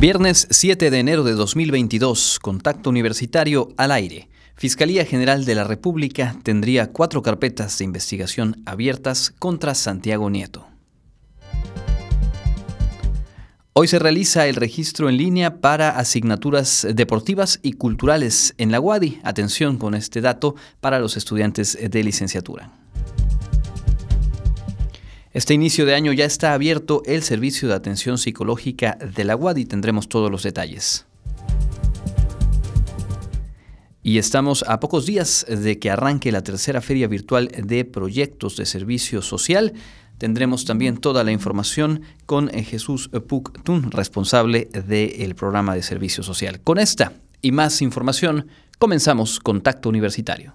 Viernes 7 de enero de 2022, contacto universitario al aire. Fiscalía General de la República tendría cuatro carpetas de investigación abiertas contra Santiago Nieto. Hoy se realiza el registro en línea para asignaturas deportivas y culturales en la UADI. Atención con este dato para los estudiantes de licenciatura. Este inicio de año ya está abierto el servicio de atención psicológica de la UAD y tendremos todos los detalles. Y estamos a pocos días de que arranque la tercera feria virtual de proyectos de servicio social. Tendremos también toda la información con Jesús Puc-Tun, responsable del programa de servicio social. Con esta y más información, comenzamos Contacto Universitario.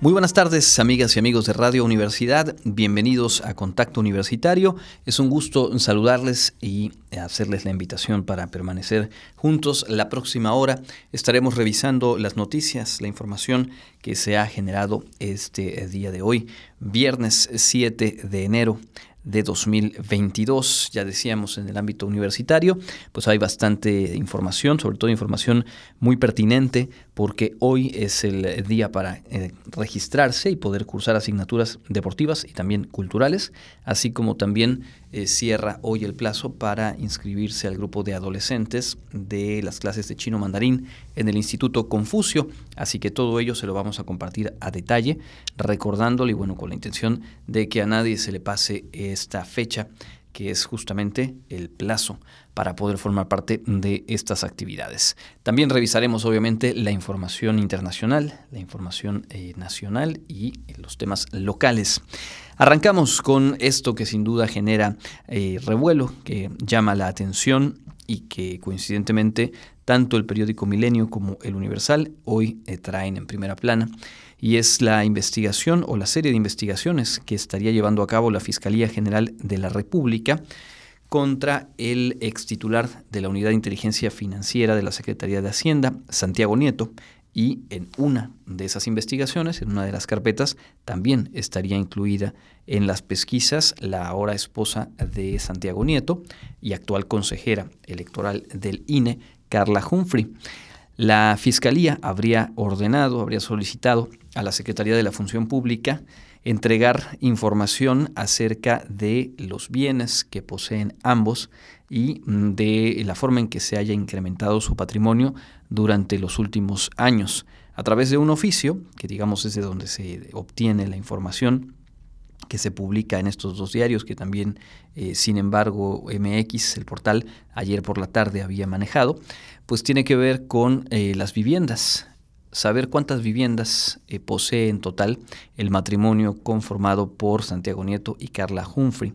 Muy buenas tardes, amigas y amigos de Radio Universidad. Bienvenidos a Contacto Universitario. Es un gusto saludarles y hacerles la invitación para permanecer juntos. La próxima hora estaremos revisando las noticias, la información que se ha generado este día de hoy, viernes 7 de enero de 2022. Ya decíamos en el ámbito universitario, pues hay bastante información, sobre todo información muy pertinente, porque hoy es el día para eh, registrarse y poder cursar asignaturas deportivas y también culturales, así como también eh, cierra hoy el plazo para inscribirse al grupo de adolescentes de las clases de chino mandarín en el Instituto Confucio. Así que todo ello se lo vamos a compartir a detalle, recordándole y bueno, con la intención de que a nadie se le pase esta fecha que es justamente el plazo para poder formar parte de estas actividades. También revisaremos obviamente la información internacional, la información eh, nacional y los temas locales. Arrancamos con esto que sin duda genera eh, revuelo, que llama la atención y que coincidentemente tanto el periódico Milenio como el Universal hoy eh, traen en primera plana. Y es la investigación o la serie de investigaciones que estaría llevando a cabo la Fiscalía General de la República contra el ex titular de la Unidad de Inteligencia Financiera de la Secretaría de Hacienda, Santiago Nieto, y en una de esas investigaciones, en una de las carpetas, también estaría incluida en las pesquisas la ahora esposa de Santiago Nieto y actual consejera electoral del INE, Carla Humphrey. La Fiscalía habría ordenado, habría solicitado a la Secretaría de la Función Pública entregar información acerca de los bienes que poseen ambos y mm, de la forma en que se haya incrementado su patrimonio durante los últimos años. A través de un oficio, que digamos es de donde se obtiene la información, que se publica en estos dos diarios, que también, eh, sin embargo, MX, el portal, ayer por la tarde había manejado, pues tiene que ver con eh, las viviendas, saber cuántas viviendas eh, posee en total el matrimonio conformado por Santiago Nieto y Carla Humphrey.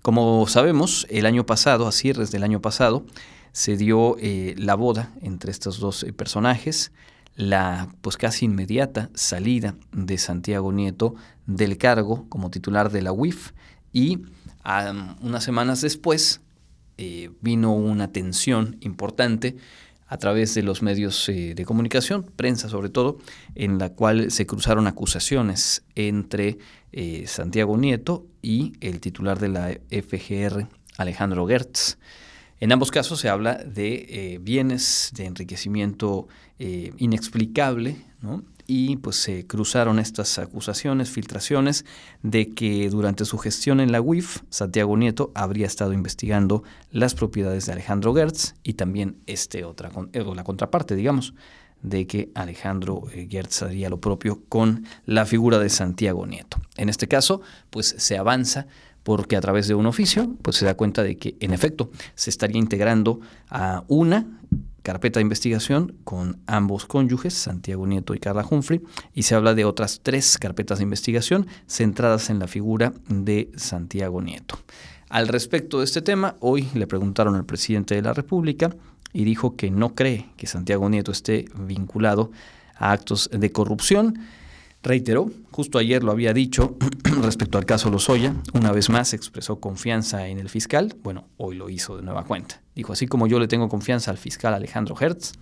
Como sabemos, el año pasado, a cierres del año pasado, se dio eh, la boda entre estos dos eh, personajes, la pues casi inmediata salida de Santiago Nieto del cargo como titular de la UIF y unas semanas después vino una tensión importante a través de los medios eh, de comunicación, prensa sobre todo, en la cual se cruzaron acusaciones entre eh, Santiago Nieto y el titular de la FGR, Alejandro Gertz. En ambos casos se habla de eh, bienes de enriquecimiento inexplicable, ¿no? y pues se cruzaron estas acusaciones, filtraciones de que durante su gestión en la UIF, Santiago Nieto habría estado investigando las propiedades de Alejandro Gertz y también este otra, eh, la contraparte, digamos, de que Alejandro eh, Gertz haría lo propio con la figura de Santiago Nieto. En este caso, pues se avanza porque a través de un oficio, pues se da cuenta de que en efecto se estaría integrando a una carpeta de investigación con ambos cónyuges, Santiago Nieto y Carla Humphrey, y se habla de otras tres carpetas de investigación centradas en la figura de Santiago Nieto. Al respecto de este tema, hoy le preguntaron al presidente de la República y dijo que no cree que Santiago Nieto esté vinculado a actos de corrupción. Reiteró, justo ayer lo había dicho respecto al caso Lozoya, una vez más expresó confianza en el fiscal, bueno, hoy lo hizo de nueva cuenta. Dijo, así como yo le tengo confianza al fiscal Alejandro Hertz,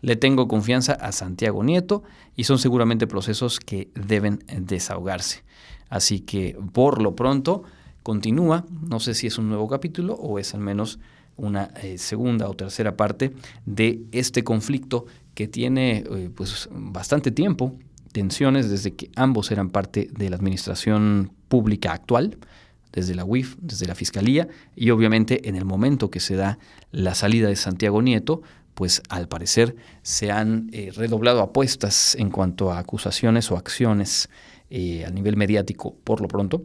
le tengo confianza a Santiago Nieto y son seguramente procesos que deben desahogarse. Así que por lo pronto continúa, no sé si es un nuevo capítulo o es al menos una eh, segunda o tercera parte de este conflicto que tiene eh, pues bastante tiempo tensiones desde que ambos eran parte de la administración pública actual, desde la UIF, desde la Fiscalía, y obviamente en el momento que se da la salida de Santiago Nieto, pues al parecer se han eh, redoblado apuestas en cuanto a acusaciones o acciones eh, a nivel mediático, por lo pronto,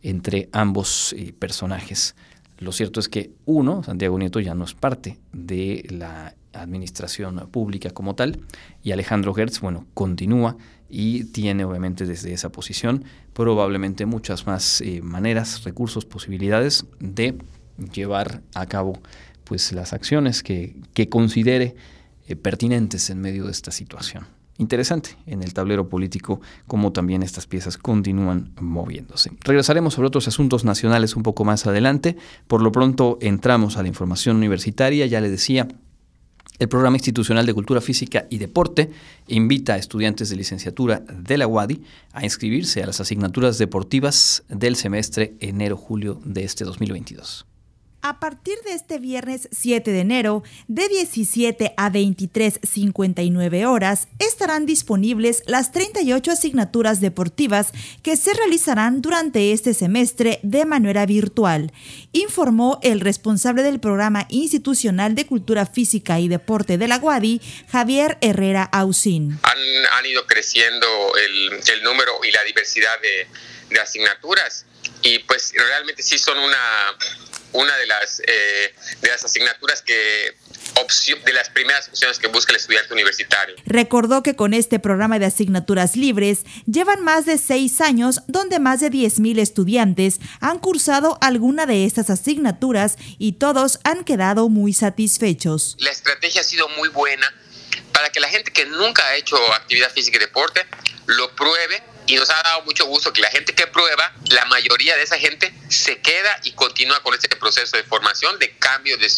entre ambos eh, personajes. Lo cierto es que uno, Santiago Nieto, ya no es parte de la administración pública como tal, y Alejandro Gertz, bueno, continúa y tiene obviamente desde esa posición probablemente muchas más eh, maneras, recursos, posibilidades de llevar a cabo pues las acciones que, considere eh, pertinentes en medio de esta situación. Interesante en el tablero político cómo también estas piezas continúan moviéndose. Regresaremos sobre otros asuntos nacionales un poco más adelante. Por lo pronto entramos a la información universitaria. Ya le decía, el Programa Institucional de Cultura Física y Deporte invita a estudiantes de licenciatura de la UADI a inscribirse a las asignaturas deportivas del semestre enero-julio de este 2022. A partir de este viernes 7 de enero, de 17 a 23.59 horas, estarán disponibles las 38 asignaturas deportivas que se realizarán durante este semestre de manera virtual, informó el responsable del Programa Institucional de Cultura Física y Deporte de la UADI, Javier Herrera Ausín. Han, ido creciendo el, número y la diversidad de asignaturas y pues realmente sí son una una de las, eh, de las asignaturas que de las primeras opciones que busca el estudiante universitario. Recordó que con este programa de asignaturas libres llevan más de seis años donde más de 10.000 estudiantes han cursado alguna de estas asignaturas y todos han quedado muy satisfechos. La estrategia ha sido muy buena para que la gente que nunca ha hecho actividad física y deporte lo pruebe y nos ha dado mucho gusto que la gente que prueba, la mayoría de esa gente se queda y continúa con este proceso de formación, de cambio de,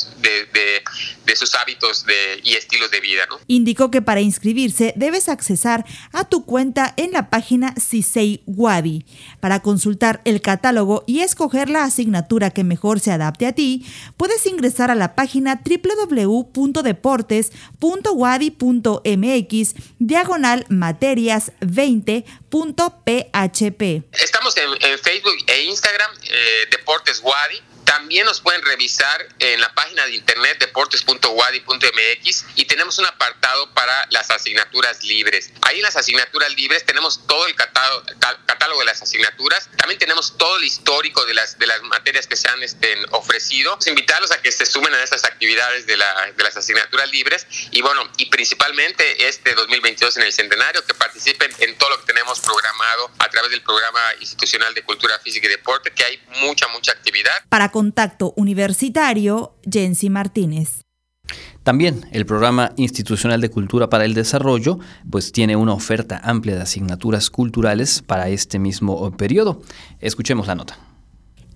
sus hábitos y estilos de vida. ¿no? Indicó que para inscribirse debes accesar a tu cuenta en la página Cisei Wadi. Para consultar el catálogo y escoger la asignatura que mejor se adapte a ti, puedes ingresar a la página www.deportes.wadi.mx diagonal materias 20 php. Estamos en, Facebook e Instagram, eh, Deportes Wadi. También nos pueden revisar en la página de internet deportes.wadi.mx y tenemos un apartado para las asignaturas libres. Ahí en las asignaturas libres tenemos todo el catálogo, de las asignaturas. También tenemos todo el histórico de las, de las materias que se han este, ofrecido. Invitarlos a que se sumen a estas actividades de, la, de las asignaturas libres y bueno, y principalmente este 2022 en el centenario, que participen en todo lo que tenemos programado a través del programa institucional de cultura física y deporte, que hay mucha, mucha actividad. Para Contacto Universitario, Jensi Martínez. También el programa institucional de cultura para el desarrollo pues tiene una oferta amplia de asignaturas culturales para este mismo periodo. Escuchemos la nota.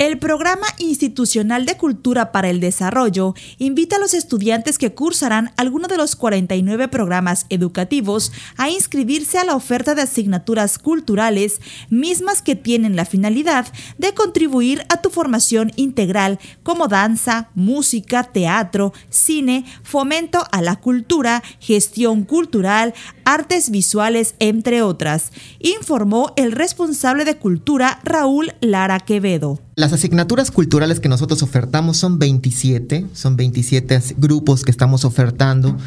El Programa Institucional de Cultura para el Desarrollo invita a los estudiantes que cursarán alguno de los 49 programas educativos a inscribirse a la oferta de asignaturas culturales, mismas que tienen la finalidad de contribuir a tu formación integral como danza, música, teatro, cine, fomento a la cultura, gestión cultural, artes visuales, entre otras, informó el responsable de cultura Raúl Lara Quevedo. Las asignaturas culturales que nosotros ofertamos son 27, son 27 grupos que estamos ofertando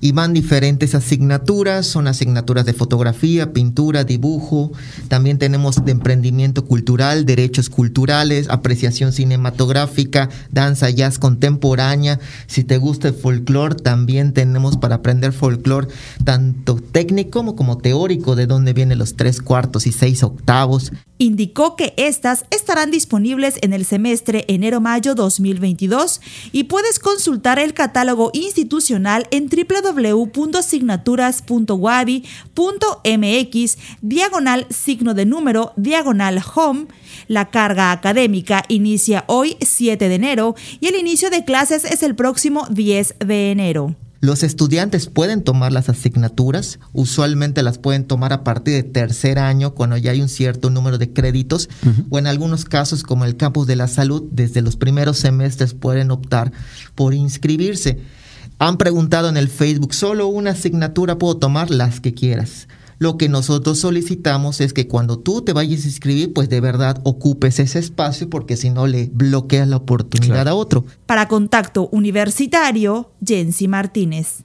y van diferentes asignaturas, son asignaturas de fotografía, pintura, dibujo, también tenemos de emprendimiento cultural, derechos culturales, apreciación cinematográfica, danza, jazz contemporánea, si te gusta el folclore, también tenemos para aprender folclore tanto técnico como teórico, de dónde vienen los tres cuartos y seis octavos. Indicó que estas estarán disponibles en el semestre enero-mayo 2022 y puedes consultar el catálogo institucional en www.asignaturas.wadi.mx diagonal signo de número diagonal home. La carga académica inicia hoy 7 de enero y el inicio de clases es el próximo 10 de enero. Los estudiantes pueden tomar las asignaturas, usualmente las pueden tomar a partir de tercer año cuando ya hay un cierto número de créditos o en algunos casos como el campus de la salud, desde los primeros semestres pueden optar por inscribirse. Han preguntado en el Facebook, solo una asignatura puedo tomar las que quieras. Lo que nosotros solicitamos es que cuando tú te vayas a inscribir, pues de verdad ocupes ese espacio porque si no le bloqueas la oportunidad a otro. Para contacto universitario, Jensi Martínez.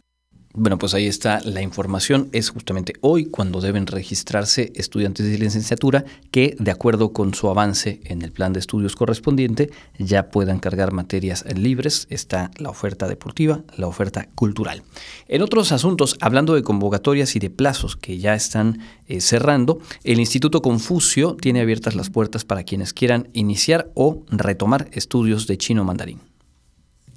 Bueno, pues ahí está la información. Es justamente hoy cuando deben registrarse estudiantes de licenciatura que, de acuerdo con su avance en el plan de estudios correspondiente, ya puedan cargar materias libres. Está la oferta deportiva, la oferta cultural. En otros asuntos, hablando de convocatorias y de plazos que ya están eh, cerrando, el Instituto Confucio tiene abiertas las puertas para quienes quieran iniciar o retomar estudios de chino mandarín.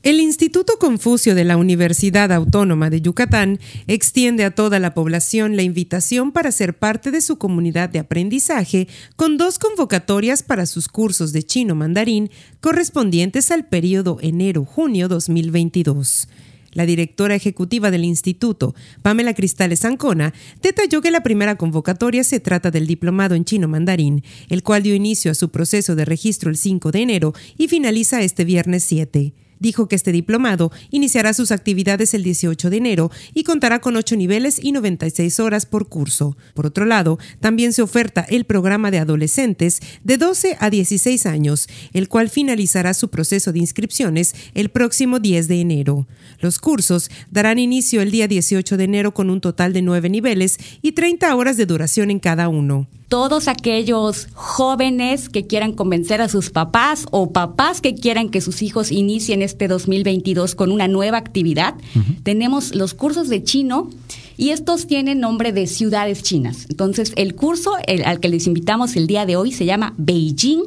El Instituto Confucio de la Universidad Autónoma de Yucatán extiende a toda la población la invitación para ser parte de su comunidad de aprendizaje con dos convocatorias para sus cursos de chino mandarín correspondientes al periodo enero-junio 2022. La directora ejecutiva del instituto, Pamela Cristales Ancona, detalló que la primera convocatoria se trata del diplomado en chino mandarín, el cual dio inicio a su proceso de registro el 5 de enero y finaliza este viernes 7 dijo que este diplomado iniciará sus actividades el 18 de enero y contará con 8 niveles y 96 horas por curso. Por otro lado, también se oferta el programa de adolescentes de 12 a 16 años, el cual finalizará su proceso de inscripciones el próximo 10 de enero. Los cursos darán inicio el día 18 de enero con un total de 9 niveles y 30 horas de duración en cada uno todos aquellos jóvenes que quieran convencer a sus papás o papás que quieran que sus hijos inicien este 2022 con una nueva actividad. Tenemos los cursos de chino y estos tienen nombre de ciudades chinas. Entonces, el curso al que les invitamos el día de hoy se llama Beijing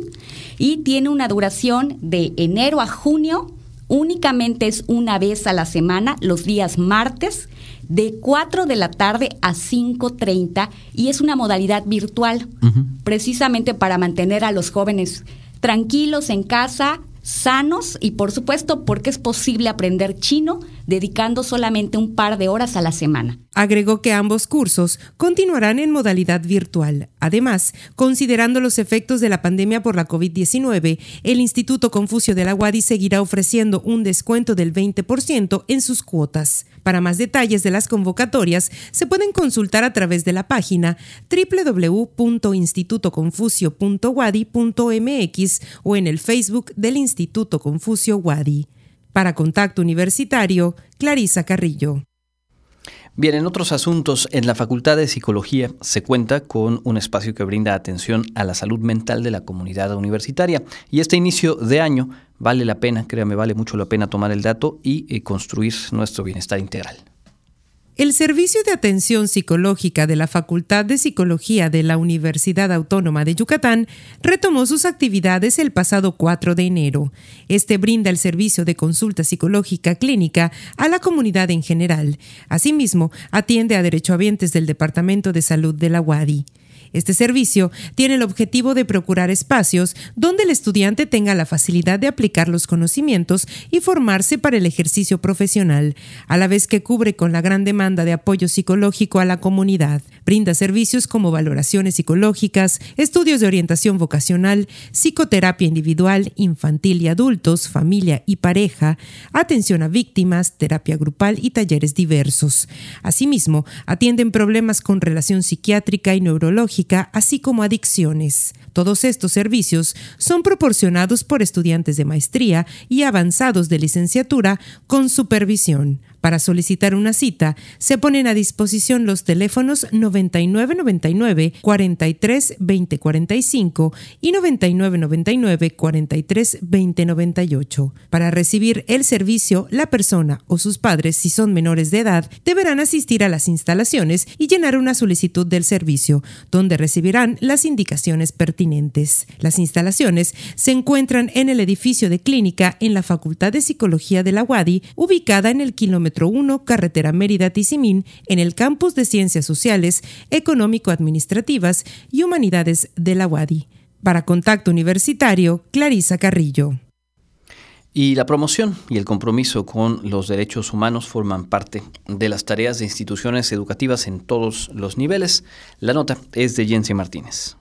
y tiene una duración de enero a junio. Únicamente es una vez a la semana, los días martes de 4 de la tarde a 5.30 y es una modalidad virtual, precisamente para mantener a los jóvenes tranquilos en casa, sanos y por supuesto porque es posible aprender chino dedicando solamente un par de horas a la semana. Agregó que ambos cursos continuarán en modalidad virtual. Además, considerando los efectos de la pandemia por la COVID-19, el Instituto Confucio de la UADI seguirá ofreciendo un descuento del 20% en sus cuotas. Para más detalles de las convocatorias, se pueden consultar a través de la página www.institutoconfucio.wadi.mx o en el Facebook del Instituto Confucio Wadi. Para Contacto Universitario, Clarisa Carrillo. Bien, en otros asuntos, en la Facultad de Psicología se cuenta con un espacio que brinda atención a la salud mental de la comunidad universitaria. Y este inicio de año vale la pena, créame, vale mucho la pena tomar el dato y eh, construir nuestro bienestar integral. El Servicio de Atención Psicológica de la Facultad de Psicología de la Universidad Autónoma de Yucatán retomó sus actividades el pasado 4 de enero. Este brinda el servicio de consulta psicológica clínica a la comunidad en general. Asimismo, atiende a derechohabientes del Departamento de Salud de la UADI. Este servicio tiene el objetivo de procurar espacios donde el estudiante tenga la facilidad de aplicar los conocimientos y formarse para el ejercicio profesional, a la vez que cubre con la gran demanda de apoyo psicológico a la comunidad. Brinda servicios como valoraciones psicológicas, estudios de orientación vocacional, psicoterapia individual, infantil y adultos, familia y pareja, atención a víctimas, terapia grupal y talleres diversos. Asimismo, atienden problemas con relación psiquiátrica y neurológica así como adicciones. Todos estos servicios son proporcionados por estudiantes de maestría y avanzados de licenciatura con supervisión. Para solicitar una cita, se ponen a disposición los teléfonos 9999 43 20 45 y 9999 43 20 98. Para recibir el servicio, la persona o sus padres, si son menores de edad, deberán asistir a las instalaciones y llenar una solicitud del servicio, donde recibirán las indicaciones pertinentes. Las instalaciones se encuentran en el edificio de clínica en la Facultad de Psicología de la UADI, ubicada en el kilómetro 1, carretera Mérida-Tizimín, en el campus de Ciencias Sociales, Económico-Administrativas y Humanidades de la UADI. Para Contacto Universitario, Clarisa Carrillo. Y la promoción y el compromiso con los derechos humanos forman parte de las tareas de instituciones educativas en todos los niveles. La nota es de Jensi Martínez.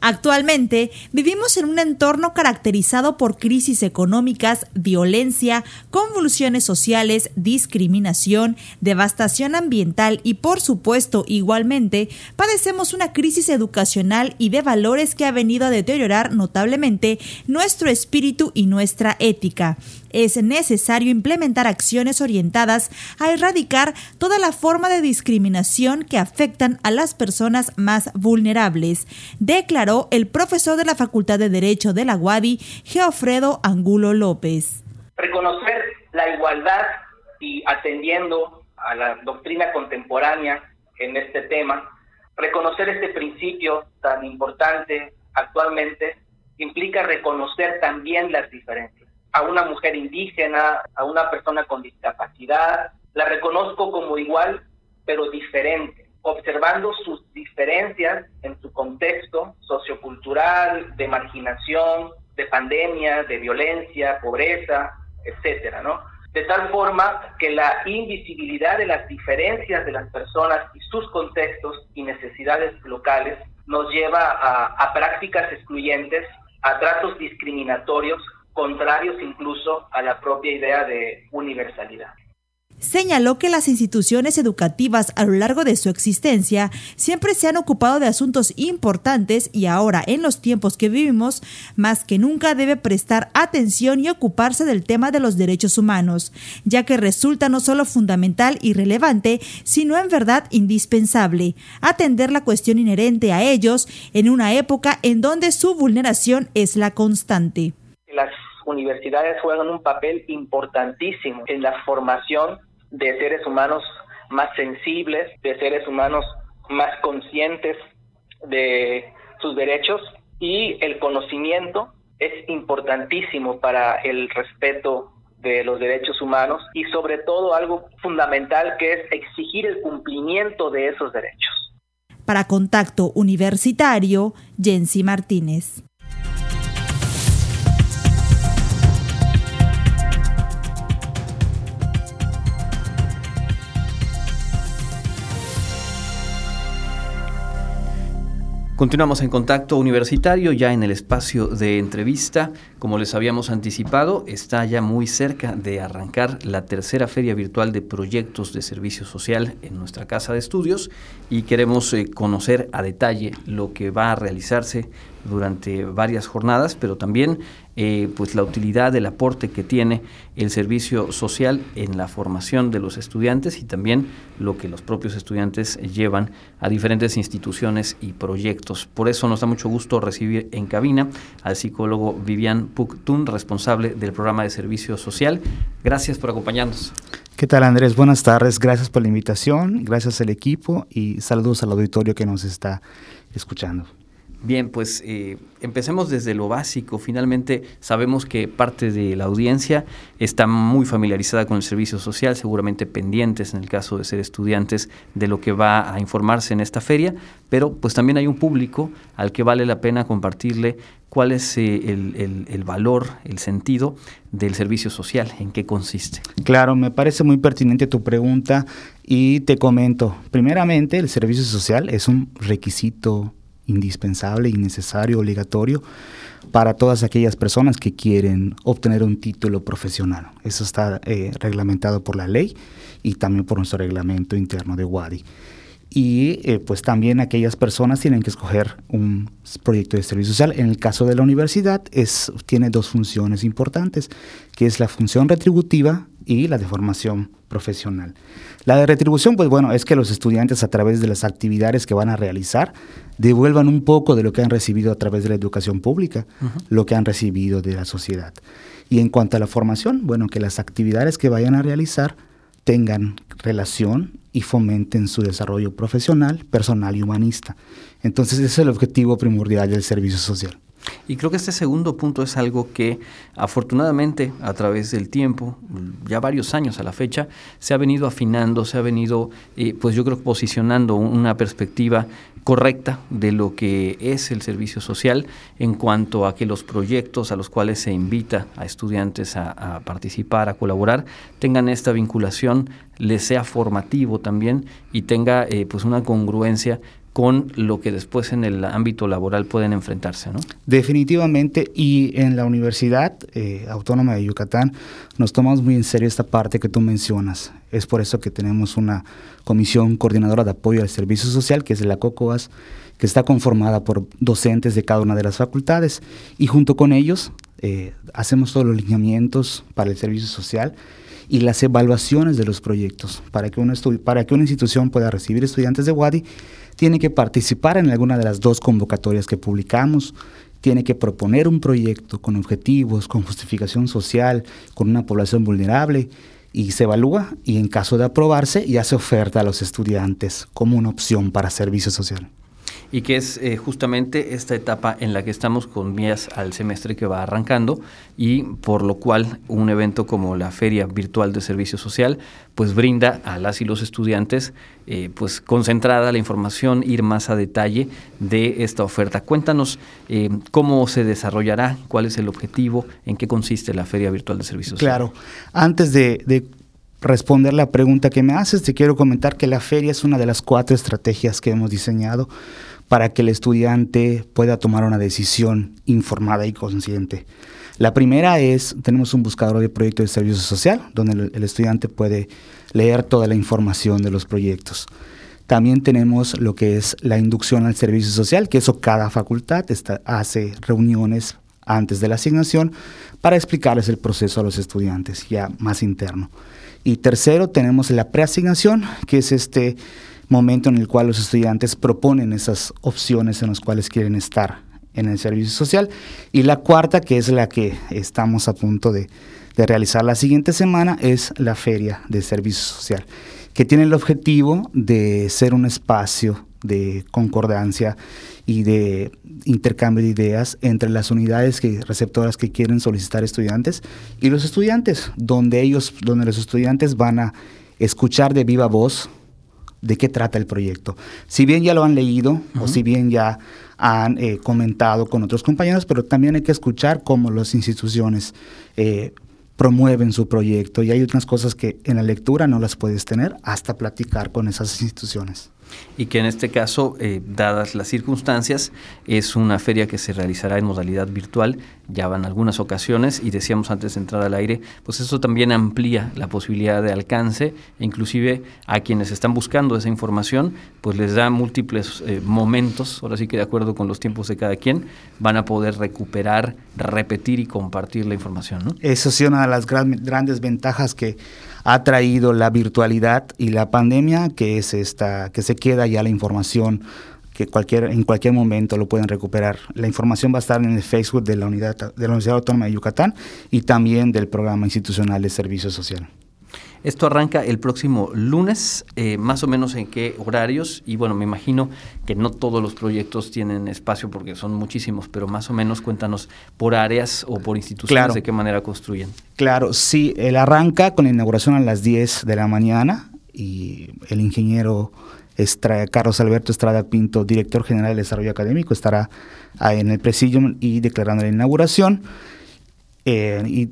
Actualmente vivimos en un entorno caracterizado por crisis económicas, violencia, convulsiones sociales, discriminación, devastación ambiental y por supuesto igualmente padecemos una crisis educacional y de valores que ha venido a deteriorar notablemente nuestro espíritu y nuestra ética es necesario implementar acciones orientadas a erradicar toda la forma de discriminación que afectan a las personas más vulnerables, declaró el profesor de la Facultad de Derecho de la UADI, Geofredo Angulo López. Reconocer la igualdad y atendiendo a la doctrina contemporánea en este tema, reconocer este principio tan importante actualmente implica reconocer también las diferencias a una mujer indígena, a una persona con discapacidad, la reconozco como igual, pero diferente, observando sus diferencias en su contexto sociocultural, de marginación, de pandemia, de violencia, pobreza, etcétera, ¿no? De tal forma que la invisibilidad de las diferencias de las personas y sus contextos y necesidades locales nos lleva a, a prácticas excluyentes, a tratos discriminatorios contrarios incluso a la propia idea de universalidad. Señaló que las instituciones educativas a lo largo de su existencia siempre se han ocupado de asuntos importantes y ahora, en los tiempos que vivimos, más que nunca debe prestar atención y ocuparse del tema de los derechos humanos, ya que resulta no solo fundamental y relevante, sino en verdad indispensable, atender la cuestión inherente a ellos en una época en donde su vulneración es la constante. Las universidades juegan un papel importantísimo en la formación de seres humanos más sensibles, de seres humanos más conscientes de sus derechos y el conocimiento es importantísimo para el respeto de los derechos humanos y sobre todo algo fundamental que es exigir el cumplimiento de esos derechos. Para Contacto Universitario, Jensi Martínez. Continuamos en contacto universitario, ya en el espacio de entrevista. Como les habíamos anticipado, está ya muy cerca de arrancar la tercera feria virtual de proyectos de servicio social en nuestra casa de estudios y queremos eh, conocer a detalle lo que va a realizarse durante varias jornadas, pero también eh, pues la utilidad, el aporte que tiene el servicio social en la formación de los estudiantes y también lo que los propios estudiantes llevan a diferentes instituciones y proyectos. Por eso nos da mucho gusto recibir en cabina al psicólogo Vivian Puctun, responsable del programa de servicio social. Gracias por acompañarnos. ¿Qué tal Andrés? Buenas tardes, gracias por la invitación, gracias al equipo y saludos al auditorio que nos está escuchando. Bien, pues eh, empecemos desde lo básico. Finalmente sabemos que parte de la audiencia está muy familiarizada con el servicio social, seguramente pendientes en el caso de ser estudiantes de lo que va a informarse en esta feria, pero pues también hay un público al que vale la pena compartirle cuál es eh, el, el, valor, el sentido del servicio social, en qué consiste. Claro, me parece muy pertinente tu pregunta y te comento, primeramente el servicio social es un requisito indispensable, innecesario, obligatorio para todas aquellas personas que quieren obtener un título profesional. Eso está eh, reglamentado por la ley y también por nuestro reglamento interno de WADI. Y eh, pues también aquellas personas tienen que escoger un proyecto de servicio social. En el caso de la universidad es, tiene dos funciones importantes, que es la función retributiva y la de formación profesional. La de retribución, pues bueno, es que los estudiantes a través de las actividades que van a realizar devuelvan un poco de lo que han recibido a través de la educación pública, lo que han recibido de la sociedad. Y en cuanto a la formación, bueno, que las actividades que vayan a realizar tengan relación y fomenten su desarrollo profesional, personal y humanista. Entonces ese es el objetivo primordial del servicio social. Y creo que este segundo punto es algo que afortunadamente a través del tiempo, ya varios años a la fecha, se ha venido afinando, se ha venido, eh, pues yo creo, posicionando una perspectiva correcta de lo que es el servicio social en cuanto a que los proyectos a los cuales se invita a estudiantes a, participar, a colaborar, tengan esta vinculación, les sea formativo también y tenga eh, pues una congruencia con lo que después en el ámbito laboral pueden enfrentarse, ¿no? Definitivamente, y en la Universidad eh, Autónoma de Yucatán nos tomamos muy en serio esta parte que tú mencionas. Es por eso que tenemos una comisión coordinadora de apoyo al servicio social, que es la COCOAS, que está conformada por docentes de cada una de las facultades, y junto con ellos eh, hacemos todos los lineamientos para el servicio social y las evaluaciones de los proyectos para que, para que una institución pueda recibir estudiantes de WADI tiene que participar en alguna de las dos convocatorias que publicamos, tiene que proponer un proyecto con objetivos, con justificación social, con una población vulnerable y se evalúa y en caso de aprobarse ya se oferta a los estudiantes como una opción para servicio social y que es eh, justamente esta etapa en la que estamos con vías al semestre que va arrancando y por lo cual un evento como la Feria Virtual de Servicio Social pues brinda a las y los estudiantes eh, pues concentrada la información, ir más a detalle de esta oferta. Cuéntanos eh, cómo se desarrollará, cuál es el objetivo, en qué consiste la Feria Virtual de Servicio Social. Claro, antes de, de responder la pregunta que me haces, te quiero comentar que la feria es una de las cuatro estrategias que hemos diseñado para que el estudiante pueda tomar una decisión informada y consciente. La primera es, tenemos un buscador de proyectos de servicio social, donde el, estudiante puede leer toda la información de los proyectos. También tenemos lo que es la inducción al servicio social, que eso cada facultad hace reuniones antes de la asignación para explicarles el proceso a los estudiantes, ya más interno. Y tercero, tenemos la preasignación, que es este momento en el cual los estudiantes proponen esas opciones en las cuales quieren estar en el servicio social. Y la cuarta, que es la que estamos a punto de, realizar la siguiente semana, es la Feria de Servicio Social, que tiene el objetivo de ser un espacio de concordancia y de intercambio de ideas entre las unidades que, receptoras que quieren solicitar estudiantes y los estudiantes, donde ellos, donde los estudiantes van a escuchar de viva voz de qué trata el proyecto. Si bien ya lo han leído o si bien ya han eh, comentado con otros compañeros, pero también hay que escuchar cómo las instituciones eh, promueven su proyecto y hay otras cosas que en la lectura no las puedes tener hasta platicar con esas instituciones y que en este caso, eh, dadas las circunstancias, es una feria que se realizará en modalidad virtual, ya van algunas ocasiones y decíamos antes de entrar al aire, pues eso también amplía la posibilidad de alcance e inclusive a quienes están buscando esa información, pues les da múltiples eh, momentos, ahora sí que de acuerdo con los tiempos de cada quien, van a poder recuperar, repetir y compartir la información. ¿no? Eso sí, una de las grandes ventajas que ha traído la virtualidad y la pandemia, que es esta, que se queda ya la información que cualquier, en cualquier momento lo pueden recuperar. La información va a estar en el Facebook de la, unidad, de la Universidad Autónoma de Yucatán y también del Programa Institucional de Servicio Social. Esto arranca el próximo lunes, eh, más o menos en qué horarios. Y bueno, me imagino que no todos los proyectos tienen espacio porque son muchísimos, pero más o menos cuéntanos por áreas o por instituciones de qué manera construyen. Claro, sí, él arranca con la inauguración a las 10 de la mañana y el ingeniero Carlos Alberto Estrada Pinto, director general de Desarrollo Académico, estará en el presidium y declarando la inauguración. Eh, y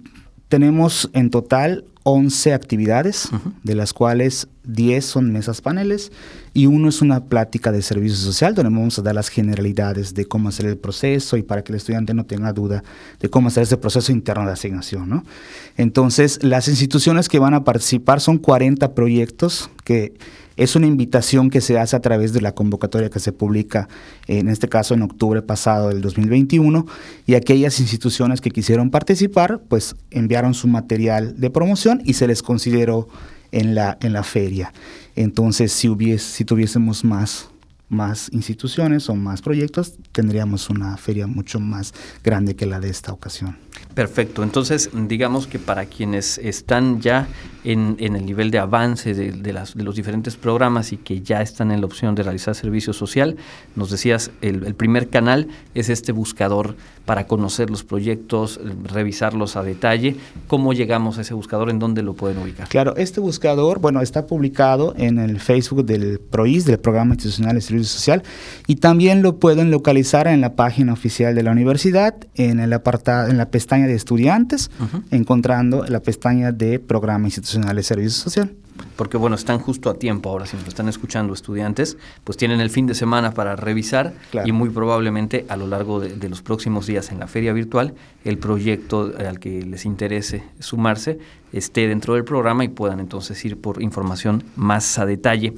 tenemos en total 11 actividades, de las cuales 10 son mesas paneles y uno es una plática de servicio social donde vamos a dar las generalidades de cómo hacer el proceso y para que el estudiante no tenga duda de cómo hacer ese proceso interno de asignación. ¿no? Entonces, las instituciones que van a participar son 40 proyectos que es una invitación que se hace a través de la convocatoria que se publica, en este caso en octubre pasado del 2021, y aquellas instituciones que quisieron participar, pues enviaron su material de promoción y se les consideró en la, en la feria. Entonces, si, hubiese, si tuviésemos más, más instituciones o más proyectos, tendríamos una feria mucho más grande que la de esta ocasión. Perfecto, entonces digamos que para quienes están ya en, el nivel de avance de, los diferentes programas y que ya están en la opción de realizar servicio social, nos decías, el, primer canal es este buscador para conocer los proyectos, revisarlos a detalle. ¿Cómo llegamos a ese buscador? ¿En dónde lo pueden ubicar? Claro, este buscador, bueno, está publicado en el Facebook del PROIS, del Programa Institucional de Servicio Social, y también lo pueden localizar en la página oficial de la universidad, en el apartado, en la pestaña de estudiantes, encontrando la pestaña de Programa Institucional de Servicio Social. Porque bueno, están justo a tiempo ahora, si nos están escuchando estudiantes, pues tienen el fin de semana para revisar y muy probablemente a lo largo de, los próximos días en la feria virtual, el proyecto al que les interese sumarse esté dentro del programa y puedan entonces ir por información más a detalle.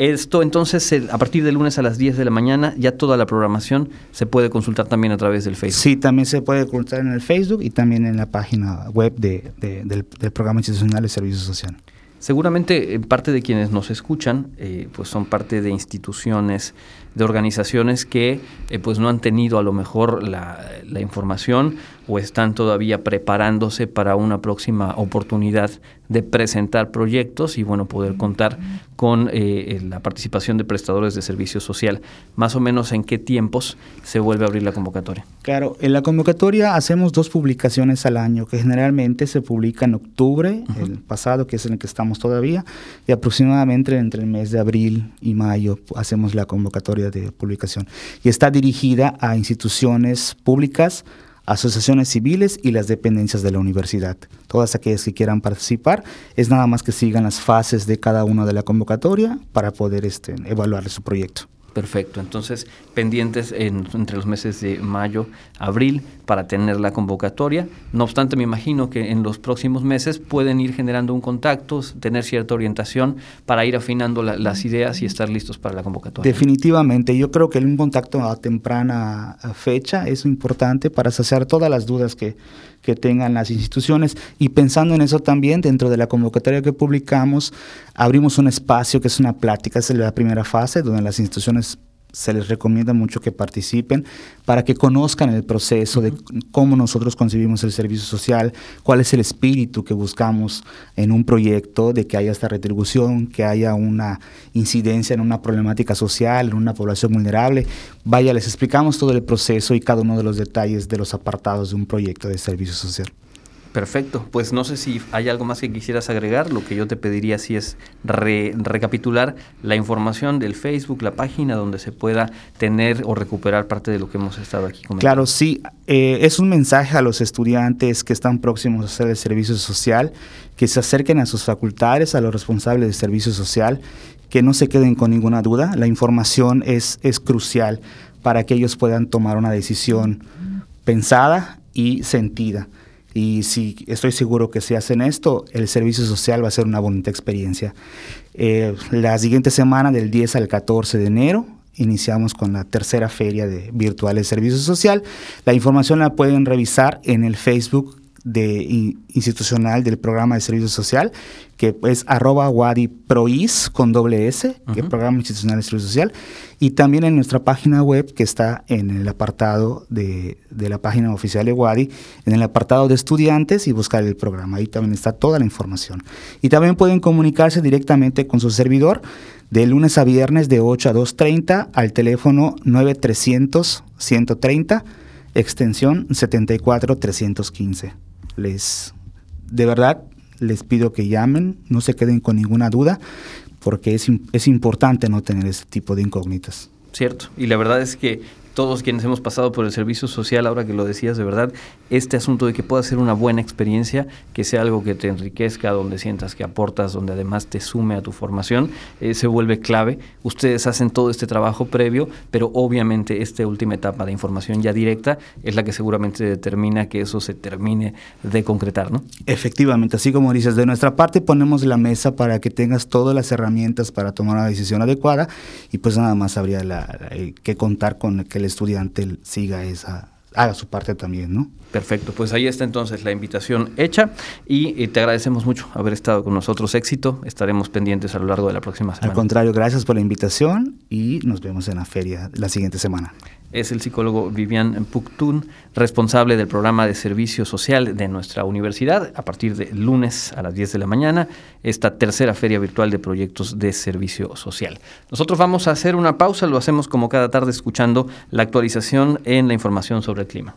Esto entonces, a partir del lunes a las 10 de la mañana, ya toda la programación se puede consultar también a través del Facebook. Sí, también se puede consultar en el Facebook y también en la página web de, del, del Programa Institucional de Servicio Social. Seguramente eh, parte de quienes nos escuchan eh, pues son parte de instituciones, de organizaciones que eh, pues no han tenido a lo mejor la, la, información o están todavía preparándose para una próxima oportunidad de presentar proyectos y bueno poder contar con eh, la participación de prestadores de servicio social. Más o menos en qué tiempos se vuelve a abrir la convocatoria. Claro, en la convocatoria hacemos dos publicaciones al año que generalmente se publica en octubre, el pasado que es en el que estamos todavía, y aproximadamente entre el mes de abril y mayo hacemos la convocatoria de publicación. Y está dirigida a instituciones públicas, asociaciones civiles y las dependencias de la universidad. Todas aquellas que quieran participar, es nada más que sigan las fases de cada una de la convocatoria para poder este, evaluar su proyecto. Perfecto, entonces pendientes entre los meses de mayo, abril para tener la convocatoria. No obstante, me imagino que en los próximos meses pueden ir generando un contacto, tener cierta orientación para ir afinando las ideas y estar listos para la convocatoria. Definitivamente, yo creo que un contacto a temprana fecha es importante para saciar todas las dudas que, que tengan las instituciones. Y pensando en eso también, dentro de la convocatoria que publicamos, abrimos un espacio que es una plática, es la primera fase, donde las instituciones se les recomienda mucho que participen para que conozcan el proceso de cómo nosotros concebimos el servicio social, cuál es el espíritu que buscamos en un proyecto, de que haya esta retribución, que haya una incidencia en una problemática social, en una población vulnerable. Vaya, les explicamos todo el proceso y cada uno de los detalles de los apartados de un proyecto de servicio social. Perfecto, pues no sé si hay algo más que quisieras agregar, lo que yo te pediría si es recapitular la información del Facebook, la página donde se pueda tener o recuperar parte de lo que hemos estado aquí comentando. Claro, sí, eh, es un mensaje a los estudiantes que están próximos a hacer el servicio social, que se acerquen a sus facultades, a los responsables de servicio social, que no se queden con ninguna duda, la información es, es crucial para que ellos puedan tomar una decisión pensada y sentida. Y si estoy seguro que si hacen esto, el servicio social va a ser una bonita experiencia. Eh, la siguiente semana, del 10 al 14 de enero, iniciamos con la tercera feria de virtual de servicio social. La información la pueden revisar en el Facebook de institucional del programa de servicio social, que es arroba wadiprois con doble S, que es Programa Institucional de Servicio Social, y también en nuestra página web que está en el apartado de, de, la página oficial de Wadi, en el apartado de estudiantes y buscar el programa. Ahí también está toda la información. Y también pueden comunicarse directamente con su servidor de lunes a viernes de 8 a 2.30 al teléfono 9300 130 extensión 74315 les, de verdad, les pido que llamen, no se queden con ninguna duda, porque es, es importante no tener ese tipo de incógnitas. Cierto, y la verdad es que todos quienes hemos pasado por el servicio social, ahora que lo decías de verdad, este asunto de que pueda ser una buena experiencia, que sea algo que te enriquezca, donde sientas que aportas, donde además te sume a tu formación, eh, se vuelve clave. Ustedes hacen todo este trabajo previo, pero obviamente esta última etapa de información ya directa es la que seguramente determina que eso se termine de concretar, ¿no? Efectivamente, así como dices, de nuestra parte ponemos la mesa para que tengas todas las herramientas para tomar una decisión adecuada y pues nada más habría que contar con que el estudiante siga esa, haga su parte también, ¿no? Perfecto, pues ahí está entonces la invitación hecha y, te agradecemos mucho haber estado con nosotros. Éxito, estaremos pendientes a lo largo de la próxima semana. Al contrario, gracias por la invitación y nos vemos en la feria la siguiente semana es el psicólogo Vivian Puctun, responsable del programa de servicio social de nuestra universidad, a partir de lunes a las 10 de la mañana, esta tercera feria virtual de proyectos de servicio social. Nosotros vamos a hacer una pausa, lo hacemos como cada tarde escuchando la actualización en la información sobre el clima.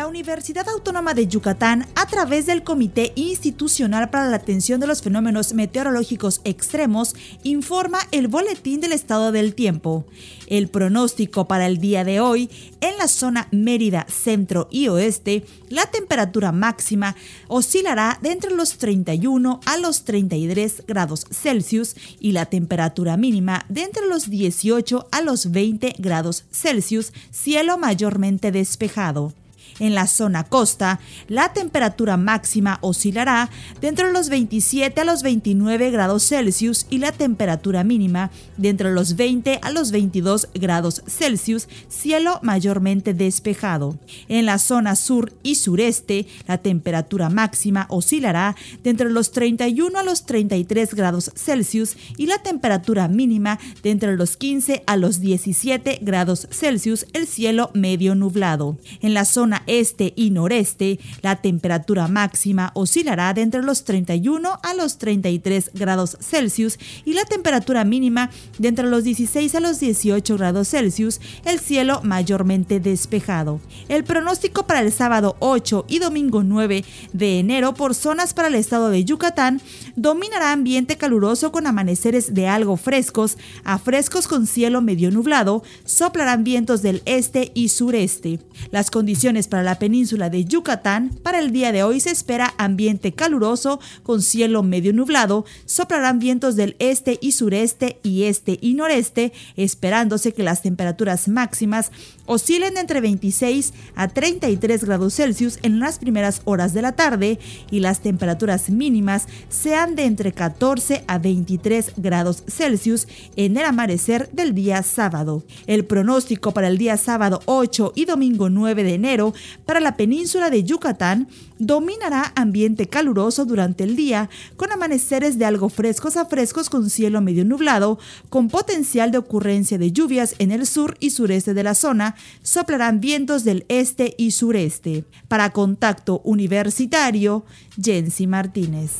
La Universidad Autónoma de Yucatán, a través del Comité Institucional para la Atención de los Fenómenos Meteorológicos Extremos, informa el boletín del estado del tiempo. El pronóstico para el día de hoy, en la zona Mérida, centro y oeste, la temperatura máxima oscilará de entre los 31 a los 33 grados Celsius y la temperatura mínima de entre los 18 a los 20 grados Celsius, cielo mayormente despejado. En la zona costa, la temperatura máxima oscilará de entre los 27 a los 29 grados Celsius y la temperatura mínima de entre los 20 a los 22 grados Celsius, cielo mayormente despejado. En la zona sur y sureste, la temperatura máxima oscilará de entre los 31 a los 33 grados Celsius y la temperatura mínima de entre los 15 a los 17 grados Celsius, el cielo medio nublado. En la zona este y noreste, la temperatura máxima oscilará de entre los 31 a los 33 grados Celsius y la temperatura mínima de entre los 16 a los 18 grados Celsius, el cielo mayormente despejado. El pronóstico para el sábado 8 y domingo 9 de enero por zonas para el estado de Yucatán dominará ambiente caluroso con amaneceres de algo frescos a frescos con cielo medio nublado, soplarán vientos del este y sureste. Las condiciones para la península de Yucatán, para el día de hoy se espera ambiente caluroso con cielo medio nublado, soplarán vientos del este y sureste y este y noreste, esperándose que las temperaturas máximas oscilen entre 26 a 33 grados Celsius en las primeras horas de la tarde y las temperaturas mínimas sean de entre 14 a 23 grados Celsius en el amanecer del día sábado. El pronóstico para el día sábado 8 y domingo 9 de enero para la península de Yucatán dominará ambiente caluroso durante el día, con amaneceres de algo frescos a frescos con cielo medio nublado, con potencial de ocurrencia de lluvias en el sur y sureste de la zona, soplarán vientos del este y sureste. Para contacto universitario, Jensi Martínez.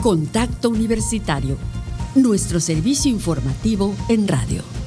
Contacto Universitario, nuestro servicio informativo en radio.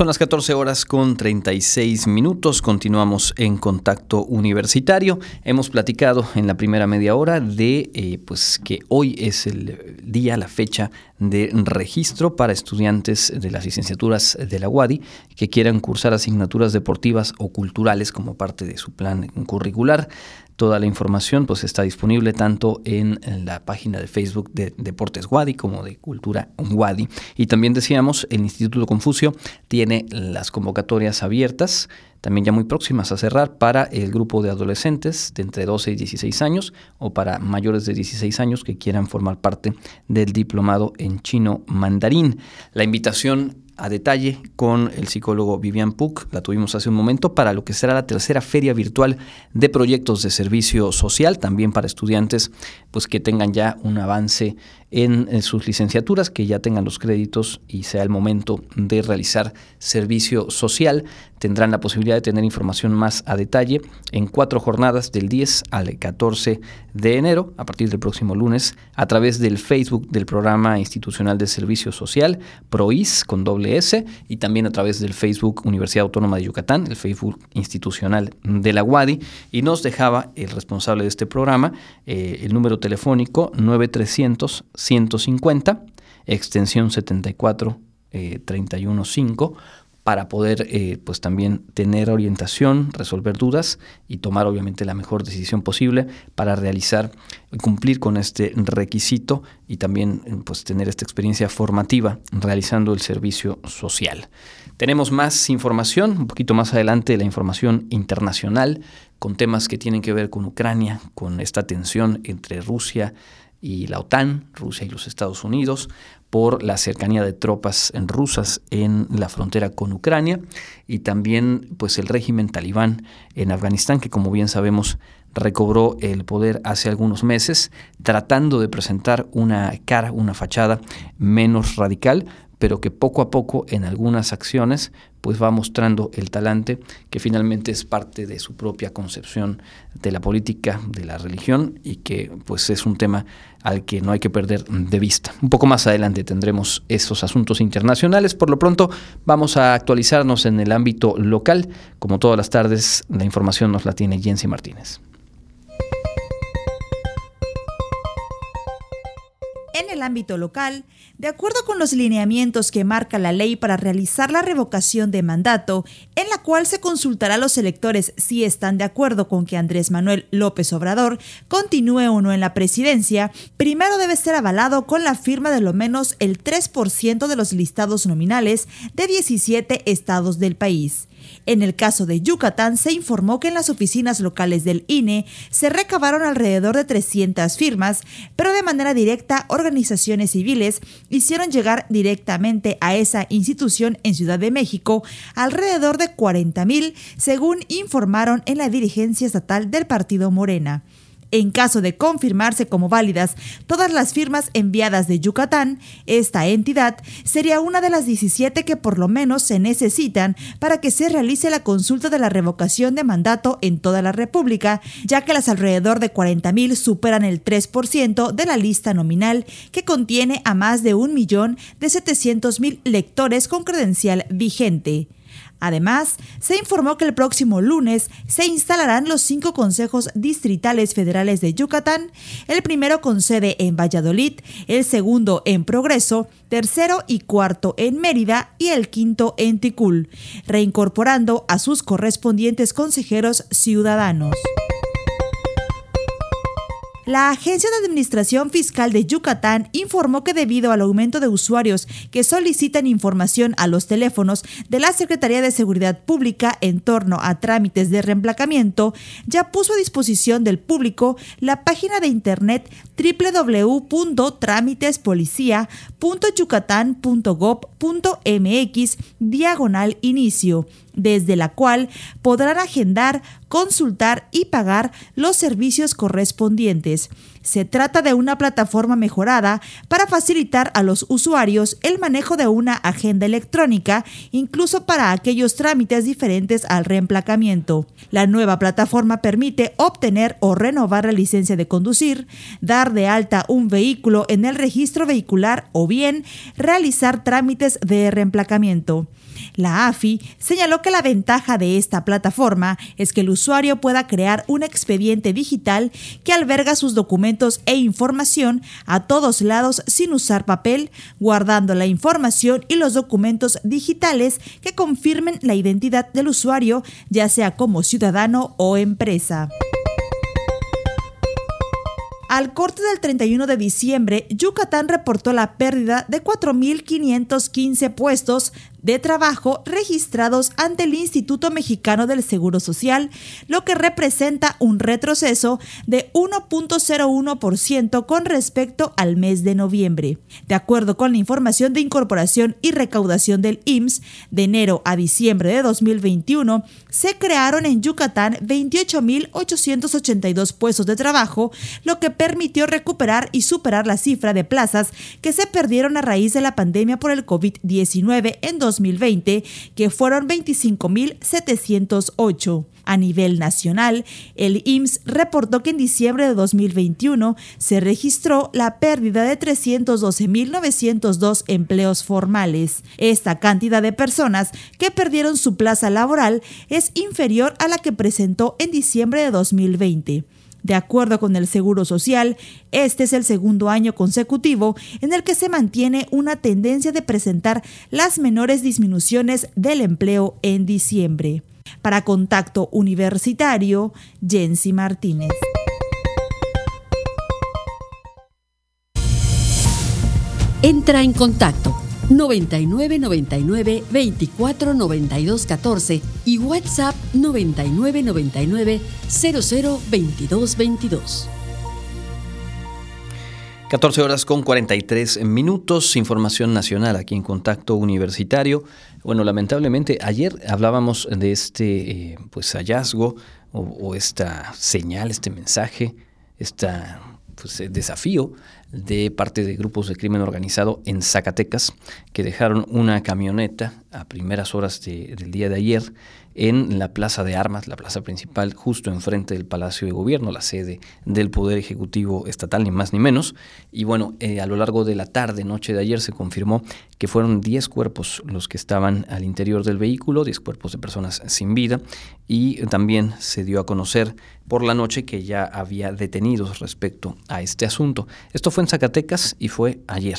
Son las 14 horas con 36 minutos. Continuamos en contacto universitario. Hemos platicado en la primera media hora de eh, pues que hoy es el día, la fecha de registro para estudiantes de las licenciaturas de la UADI que quieran cursar asignaturas deportivas o culturales como parte de su plan curricular. Toda la información pues está disponible tanto en, la página de Facebook de Deportes Wadi como de Cultura Wadi. Y también decíamos, el Instituto Confucio tiene las convocatorias abiertas, también ya muy próximas a cerrar para el grupo de adolescentes de entre 12 y 16 años o para mayores de 16 años que quieran formar parte del diplomado en chino mandarín. La invitación a detalle con el psicólogo Vivian Puck, la tuvimos hace un momento, para lo que será la tercera feria virtual de proyectos de servicio social, también para estudiantes pues que tengan ya un avance en, sus licenciaturas, que ya tengan los créditos y sea el momento de realizar servicio social. Tendrán la posibilidad de tener información más a detalle en cuatro jornadas del 10 al 14 de enero, a partir del próximo lunes, a través del Facebook del Programa Institucional de Servicio Social, PROIS con doble S, y también a través del Facebook Universidad Autónoma de Yucatán, el Facebook institucional de la UADI, y nos dejaba el responsable de este programa eh, el número telefónico 9300 150, extensión 74 eh, 315 para poder eh, pues también tener orientación, resolver dudas y tomar obviamente la mejor decisión posible para realizar cumplir con este requisito y también pues tener esta experiencia formativa realizando el servicio social. Tenemos más información, un poquito más adelante la información internacional con temas que tienen que ver con Ucrania, con esta tensión entre Rusia y la OTAN, Rusia y los Estados Unidos, por la cercanía de tropas rusas en la frontera con Ucrania y también pues el régimen talibán en Afganistán que como bien sabemos recobró el poder hace algunos meses tratando de presentar una cara, una fachada menos radical, pero que poco a poco en algunas acciones pues va mostrando el talante que finalmente es parte de su propia concepción de la política, de la religión y que pues es un tema al que no hay que perder de vista. Un poco más adelante tendremos esos asuntos internacionales. Por lo pronto vamos a actualizarnos en el ámbito local. Como todas las tardes, la información nos la tiene Jensi Martínez. En el ámbito local, de acuerdo con los lineamientos que marca la ley para realizar la revocación de mandato, en la cual se consultará a los electores si están de acuerdo con que Andrés Manuel López Obrador continúe o no en la presidencia, primero debe ser avalado con la firma de lo menos el 3% de los listados nominales de 17 estados del país. En el caso de Yucatán, se informó que en las oficinas locales del INE se recabaron alrededor de 300 firmas, pero de manera directa organizaciones civiles hicieron llegar directamente a esa institución en Ciudad de México alrededor de 40.000, según informaron en la dirigencia estatal del partido Morena. En caso de confirmarse como válidas todas las firmas enviadas de Yucatán, esta entidad sería una de las 17 que por lo menos se necesitan para que se realice la consulta de la revocación de mandato en toda la República, ya que las alrededor de 40.000 superan el 3% de la lista nominal que contiene a más de un millón de 700.000 lectores con credencial vigente. Además, se informó que el próximo lunes se instalarán los cinco consejos distritales federales de Yucatán, el primero con sede en Valladolid, el segundo en Progreso, tercero y cuarto en Mérida y el quinto en Ticul, reincorporando a sus correspondientes consejeros ciudadanos. La Agencia de Administración Fiscal de Yucatán informó que debido al aumento de usuarios que solicitan información a los teléfonos de la Secretaría de Seguridad Pública en torno a trámites de reemplacamiento, ya puso a disposición del público la página de internet www.trámitespolicia.yucatán.gov.mx diagonal inicio desde la cual podrán agendar, consultar y pagar los servicios correspondientes. Se trata de una plataforma mejorada para facilitar a los usuarios el manejo de una agenda electrónica, incluso para aquellos trámites diferentes al reemplacamiento. La nueva plataforma permite obtener o renovar la licencia de conducir, dar de alta un vehículo en el registro vehicular o bien realizar trámites de reemplacamiento. La AFI señaló que la ventaja de esta plataforma es que el usuario pueda crear un expediente digital que alberga sus documentos e información a todos lados sin usar papel, guardando la información y los documentos digitales que confirmen la identidad del usuario, ya sea como ciudadano o empresa. Al corte del 31 de diciembre, Yucatán reportó la pérdida de 4.515 puestos de trabajo registrados ante el Instituto Mexicano del Seguro Social, lo que representa un retroceso de 1.01% con respecto al mes de noviembre. De acuerdo con la información de incorporación y recaudación del IMSS, de enero a diciembre de 2021 se crearon en Yucatán 28.882 puestos de trabajo, lo que permitió recuperar y superar la cifra de plazas que se perdieron a raíz de la pandemia por el COVID-19 en 2020, que fueron 25.708. A nivel nacional, el IMSS reportó que en diciembre de 2021 se registró la pérdida de 312.902 empleos formales. Esta cantidad de personas que perdieron su plaza laboral es inferior a la que presentó en diciembre de 2020. De acuerdo con el Seguro Social, este es el segundo año consecutivo en el que se mantiene una tendencia de presentar las menores disminuciones del empleo en diciembre. Para Contacto Universitario, Jensi Martínez. Entra en contacto 99 99 24 92 14 y WhatsApp 99 99 00 22 22. 14 horas con 43 minutos, información nacional aquí en Contacto Universitario. Bueno, lamentablemente ayer hablábamos de este eh, pues hallazgo o, esta señal, este mensaje, este pues, desafío de parte de grupos de crimen organizado en Zacatecas que dejaron una camioneta a primeras horas de, del día de ayer en la Plaza de Armas, la plaza principal, justo enfrente del Palacio de Gobierno, la sede del Poder Ejecutivo Estatal, ni más ni menos. Y bueno, eh, a lo largo de la tarde, noche de ayer, se confirmó que fueron 10 cuerpos los que estaban al interior del vehículo, 10 cuerpos de personas sin vida, y también se dio a conocer por la noche que ya había detenidos respecto a este asunto. Esto fue en Zacatecas y fue ayer.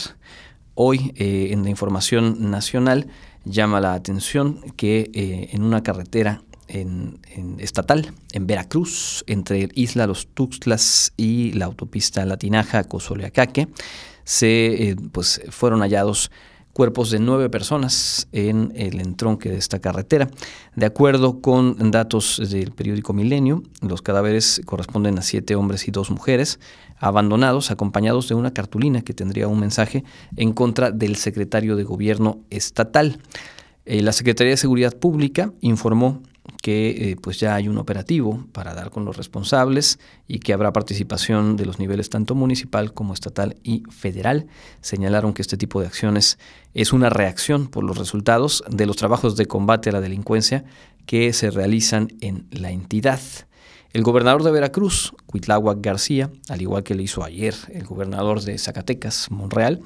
Hoy, eh, en la información nacional, llama la atención que eh, en una carretera en, estatal en Veracruz, entre Isla Los Tuxtlas y la autopista Latinaja Cozoleacaque, se eh, pues fueron hallados cuerpos de nueve personas en el entronque de esta carretera. De acuerdo con datos del periódico Milenio, los cadáveres corresponden a siete hombres y dos mujeres abandonados, acompañados de una cartulina que tendría un mensaje en contra del secretario de gobierno estatal. Eh, la Secretaría de Seguridad Pública informó que eh, pues ya hay un operativo para dar con los responsables y que habrá participación de los niveles tanto municipal como estatal y federal. Señalaron que este tipo de acciones es una reacción por los resultados de los trabajos de combate a la delincuencia que se realizan en la entidad. El gobernador de Veracruz, Cuitláhuac García, al igual que le hizo ayer el gobernador de Zacatecas, Monreal,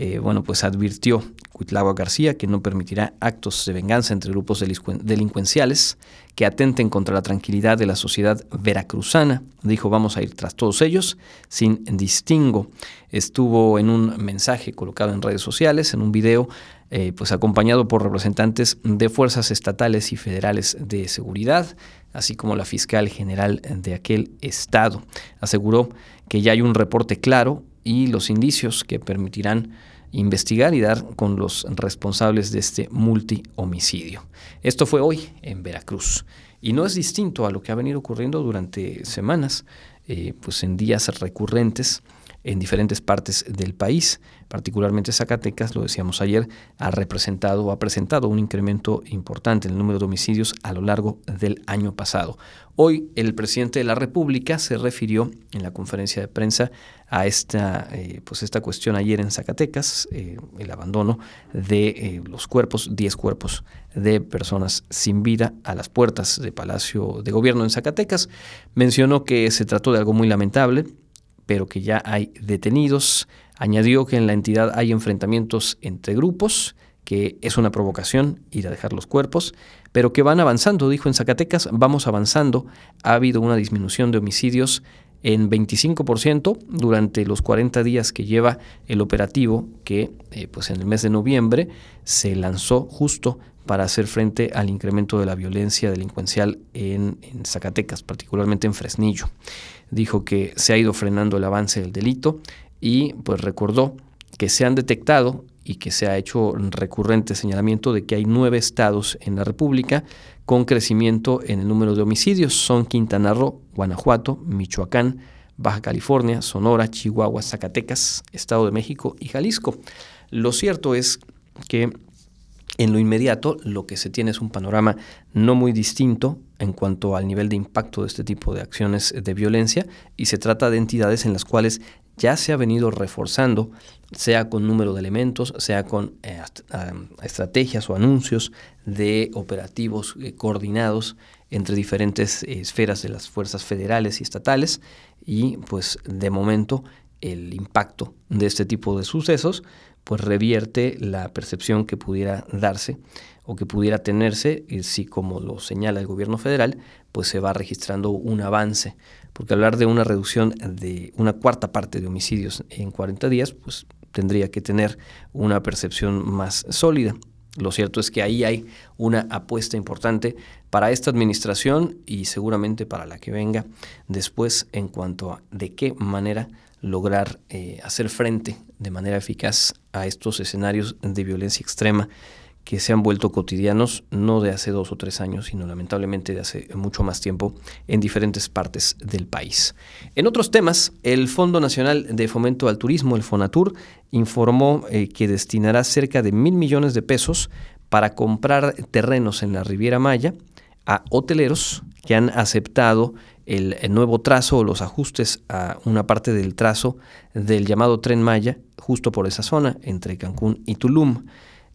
eh, bueno, pues advirtió Cuitlagua García que no permitirá actos de venganza entre grupos delincuenciales que atenten contra la tranquilidad de la sociedad veracruzana. Dijo, vamos a ir tras todos ellos sin distingo. Estuvo en un mensaje colocado en redes sociales, en un video, eh, pues acompañado por representantes de fuerzas estatales y federales de seguridad, así como la fiscal general de aquel estado. Aseguró que ya hay un reporte claro y los indicios que permitirán investigar y dar con los responsables de este multihomicidio. Esto fue hoy en Veracruz y no es distinto a lo que ha venido ocurriendo durante semanas, eh, pues en días recurrentes en diferentes partes del país, particularmente Zacatecas, lo decíamos ayer, ha representado o ha presentado un incremento importante en el número de homicidios a lo largo del año pasado. Hoy el presidente de la República se refirió en la conferencia de prensa a esta, eh, pues esta cuestión ayer en Zacatecas, eh, el abandono de eh, los cuerpos, 10 cuerpos de personas sin vida a las puertas del Palacio de Gobierno en Zacatecas. Mencionó que se trató de algo muy lamentable, pero que ya hay detenidos. Añadió que en la entidad hay enfrentamientos entre grupos, que es una provocación ir a dejar los cuerpos, pero que van avanzando, dijo en Zacatecas, vamos avanzando. Ha habido una disminución de homicidios en 25% durante los 40 días que lleva el operativo que eh, pues en el mes de noviembre se lanzó justo para hacer frente al incremento de la violencia delincuencial en, Zacatecas, particularmente en Fresnillo dijo que se ha ido frenando el avance del delito y pues recordó que se han detectado y que se ha hecho recurrente señalamiento de que hay nueve estados en la República con crecimiento en el número de homicidios. Son Quintana Roo, Guanajuato, Michoacán, Baja California, Sonora, Chihuahua, Zacatecas, Estado de México y Jalisco. Lo cierto es que en lo inmediato, lo que se tiene es un panorama no muy distinto en cuanto al nivel de impacto de este tipo de acciones de violencia y se trata de entidades en las cuales ya se ha venido reforzando, sea con número de elementos, sea con eh, estrategias o anuncios de operativos eh, coordinados entre diferentes eh, esferas de las fuerzas federales y estatales y pues de momento el impacto de este tipo de sucesos pues revierte la percepción que pudiera darse o que pudiera tenerse si como lo señala el gobierno federal, pues se va registrando un avance, porque hablar de una reducción de una cuarta parte de homicidios en 40 días, pues tendría que tener una percepción más sólida. Lo cierto es que ahí hay una apuesta importante para esta administración y seguramente para la que venga después en cuanto a de qué manera lograr eh, hacer frente de manera eficaz a estos escenarios de violencia extrema que se han vuelto cotidianos no de hace dos o tres años, sino lamentablemente de hace mucho más tiempo en diferentes partes del país. En otros temas, el Fondo Nacional de Fomento al Turismo, el FONATUR, informó eh, que destinará cerca de mil millones de pesos para comprar terrenos en la Riviera Maya a hoteleros que han aceptado el, nuevo trazo o los ajustes a una parte del trazo del llamado tren Maya, justo por esa zona, entre Cancún y Tulum.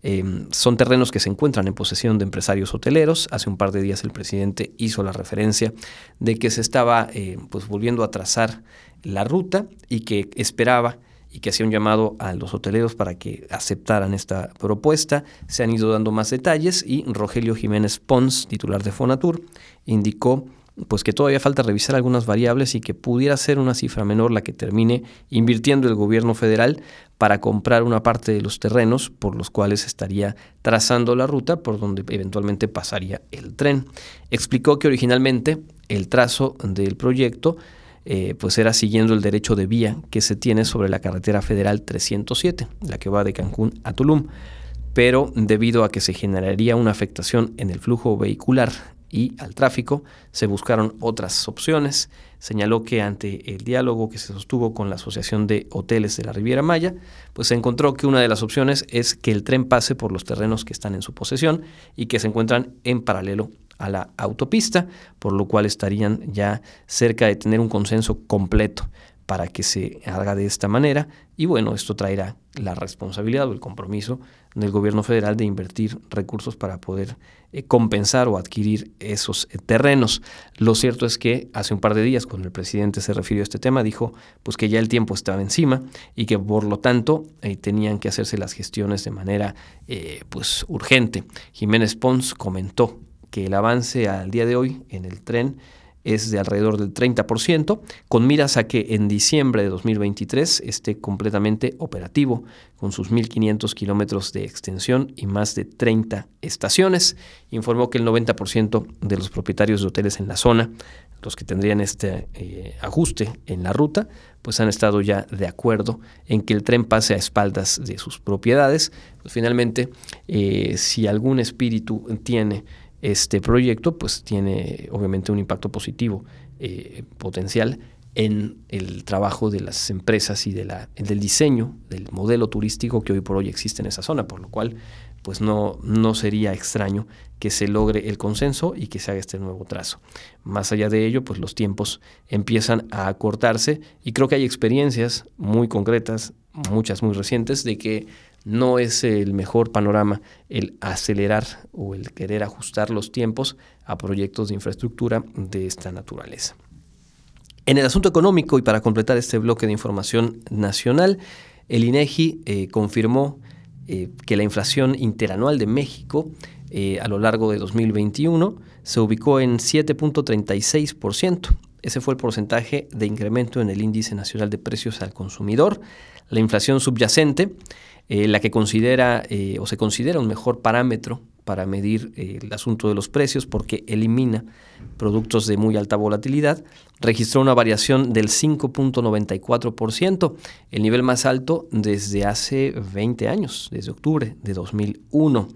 Em, son terrenos que se encuentran en posesión de empresarios hoteleros. Hace un par de días el presidente hizo la referencia de que se estaba eh, pues volviendo a trazar la ruta y que esperaba y que hacía un llamado a los hoteleros para que aceptaran esta propuesta. Se han ido dando más detalles y Rogelio Jiménez Pons, titular de Fonatur, indicó pues que todavía falta revisar algunas variables y que pudiera ser una cifra menor la que termine invirtiendo el gobierno federal para comprar una parte de los terrenos por los cuales estaría trazando la ruta por donde eventualmente pasaría el tren. Explicó que originalmente el trazo del proyecto eh, pues era siguiendo el derecho de vía que se tiene sobre la carretera federal 307, la que va de Cancún a Tulum, pero debido a que se generaría una afectación en el flujo vehicular y al tráfico, se buscaron otras opciones. Señaló que ante el diálogo que se sostuvo con la Asociación de Hoteles de la Riviera Maya, pues se encontró que una de las opciones es que el tren pase por los terrenos que están en su posesión y que se encuentran en paralelo a la autopista, por lo cual estarían ya cerca de tener un consenso completo para que se haga de esta manera y bueno, esto traerá la responsabilidad o el compromiso del gobierno federal de invertir recursos para poder eh, compensar o adquirir esos eh, terrenos. Lo cierto es que hace un par de días cuando el presidente se refirió a este tema dijo pues que ya el tiempo estaba encima y que por lo tanto eh, tenían que hacerse las gestiones de manera pues urgente. Jiménez Pons comentó que el avance al día de hoy en el tren es de alrededor del 30%, con miras a que en diciembre de 2023 esté completamente operativo, con sus 1.500 kilómetros de extensión y más de 30 estaciones. Informó que el 90% de los propietarios de hoteles en la zona, los que tendrían este eh, ajuste en la ruta, pues han estado ya de acuerdo en que el tren pase a espaldas de sus propiedades. Pues finalmente, eh, si algún espíritu tiene este proyecto pues tiene obviamente un impacto positivo eh, potencial en el trabajo de las empresas y de la, del diseño del modelo turístico que hoy por hoy existe en esa zona, por lo cual pues no, no sería extraño que se logre el consenso y que se haga este nuevo trazo. Más allá de ello, pues los tiempos empiezan a acortarse y creo que hay experiencias muy concretas, muchas muy recientes, de que no es el mejor panorama el acelerar o el querer ajustar los tiempos a proyectos de infraestructura de esta naturaleza. En el asunto económico y para completar este bloque de información nacional, el INEGI eh, confirmó eh, que la inflación interanual de México eh, a lo largo de 2021 se ubicó en 7.36%. Ese fue el porcentaje de incremento en el índice nacional de precios al consumidor. La inflación subyacente eh, la que considera eh, o se considera un mejor parámetro para medir eh, el asunto de los precios porque elimina productos de muy alta volatilidad, registró una variación del 5.94%, el nivel más alto desde hace 20 años, desde octubre de 2001.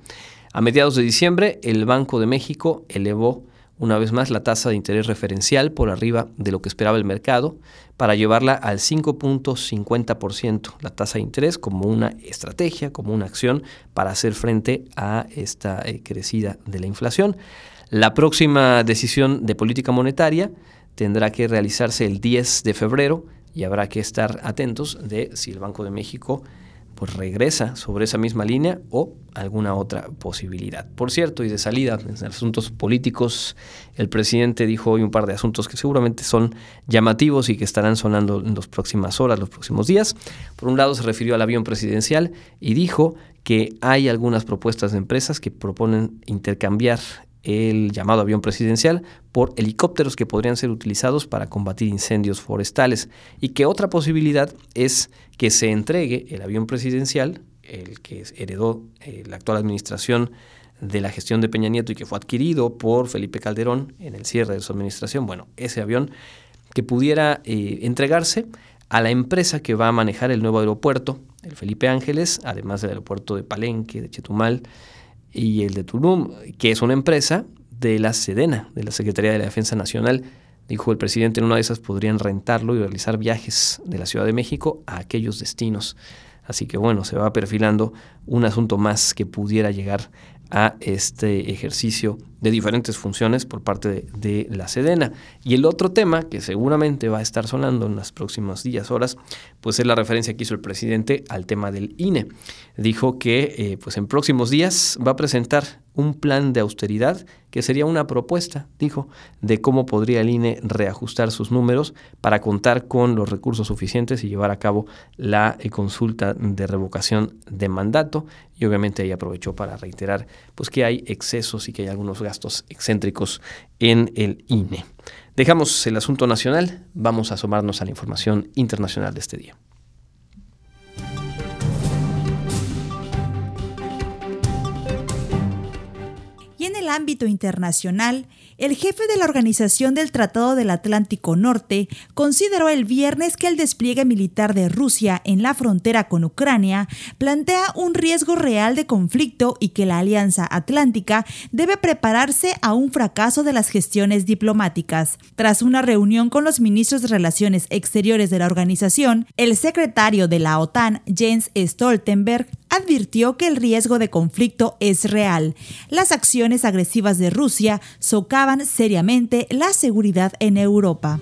A mediados de diciembre, el Banco de México elevó una vez más la tasa de interés referencial por arriba de lo que esperaba el mercado para llevarla al 5.50%, la tasa de interés como una estrategia, como una acción para hacer frente a esta eh, crecida de la inflación. La próxima decisión de política monetaria tendrá que realizarse el 10 de febrero y habrá que estar atentos de si el Banco de México pues regresa sobre esa misma línea o alguna otra posibilidad. Por cierto, y de salida en asuntos políticos, el presidente dijo hoy un par de asuntos que seguramente son llamativos y que estarán sonando en las próximas horas, los próximos días. Por un lado se refirió al avión presidencial y dijo que hay algunas propuestas de empresas que proponen intercambiar el llamado avión presidencial por helicópteros que podrían ser utilizados para combatir incendios forestales. Y que otra posibilidad es que se entregue el avión presidencial, el que heredó eh, la actual administración de la gestión de Peña Nieto y que fue adquirido por Felipe Calderón en el cierre de su administración, bueno, ese avión que pudiera eh, entregarse a la empresa que va a manejar el nuevo aeropuerto, el Felipe Ángeles, además del aeropuerto de Palenque, de Chetumal, y el de Tulum, que es una empresa de la Sedena, de la Secretaría de la Defensa Nacional. Dijo el presidente, en una de esas podrían rentarlo y realizar viajes de la Ciudad de México a aquellos destinos. Así que bueno, se va perfilando un asunto más que pudiera llegar a este ejercicio de diferentes funciones por parte de, la Sedena. Y el otro tema que seguramente va a estar sonando en los próximos días, horas, pues es la referencia que hizo el presidente al tema del INE. Dijo que eh, pues en próximos días va a presentar un plan de austeridad que sería una propuesta, dijo, de cómo podría el INE reajustar sus números para contar con los recursos suficientes y llevar a cabo la eh, consulta de revocación de mandato. Y obviamente ahí aprovechó para reiterar pues que hay excesos y que hay algunos gastos excéntricos en el INE. Dejamos el asunto nacional, vamos a asomarnos a la información internacional de este día. Y en el ámbito internacional, el jefe de la Organización del Tratado del Atlántico Norte consideró el viernes que el despliegue militar de Rusia en la frontera con Ucrania plantea un riesgo real de conflicto y que la Alianza Atlántica debe prepararse a un fracaso de las gestiones diplomáticas. Tras una reunión con los ministros de Relaciones Exteriores de la organización, el secretario de la OTAN, Jens Stoltenberg, advirtió que el riesgo de conflicto es real. Las acciones agresivas de Rusia socavan seriamente la seguridad en Europa.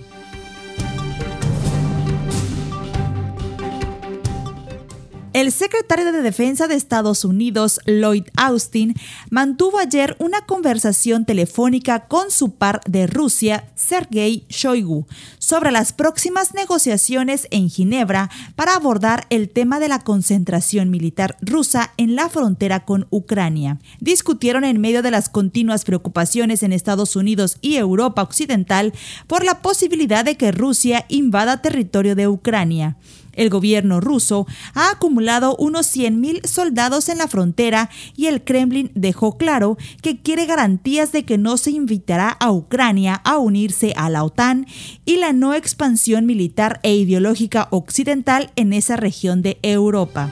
El secretario de Defensa de Estados Unidos, Lloyd Austin, mantuvo ayer una conversación telefónica con su par de Rusia, Sergei Shoigu, sobre las próximas negociaciones en Ginebra para abordar el tema de la concentración militar rusa en la frontera con Ucrania. Discutieron en medio de las continuas preocupaciones en Estados Unidos y Europa Occidental por la posibilidad de que Rusia invada territorio de Ucrania. El gobierno ruso ha acumulado unos 100.000 soldados en la frontera y el Kremlin dejó claro que quiere garantías de que no se invitará a Ucrania a unirse a la OTAN y la no expansión militar e ideológica occidental en esa región de Europa.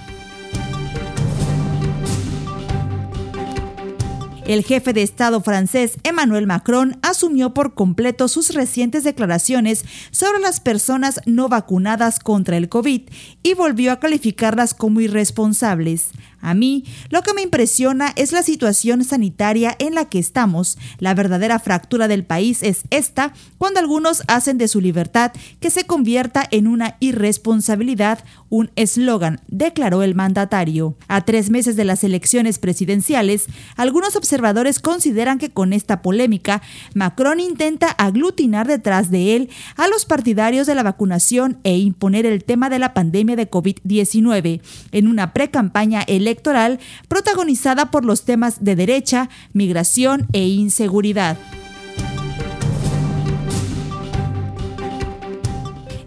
El jefe de Estado francés Emmanuel Macron asumió por completo sus recientes declaraciones sobre las personas no vacunadas contra el COVID y volvió a calificarlas como irresponsables. A mí, lo que me impresiona es la situación sanitaria en la que estamos. La verdadera fractura del país es esta, cuando algunos hacen de su libertad que se convierta en una irresponsabilidad, un eslogan, declaró el mandatario. A tres meses de las elecciones presidenciales, algunos observadores consideran que con esta polémica, Macron intenta aglutinar detrás de él a los partidarios de la vacunación e imponer el tema de la pandemia de COVID-19 en una pre-campaña electoral electoral protagonizada por los temas de derecha, migración e inseguridad.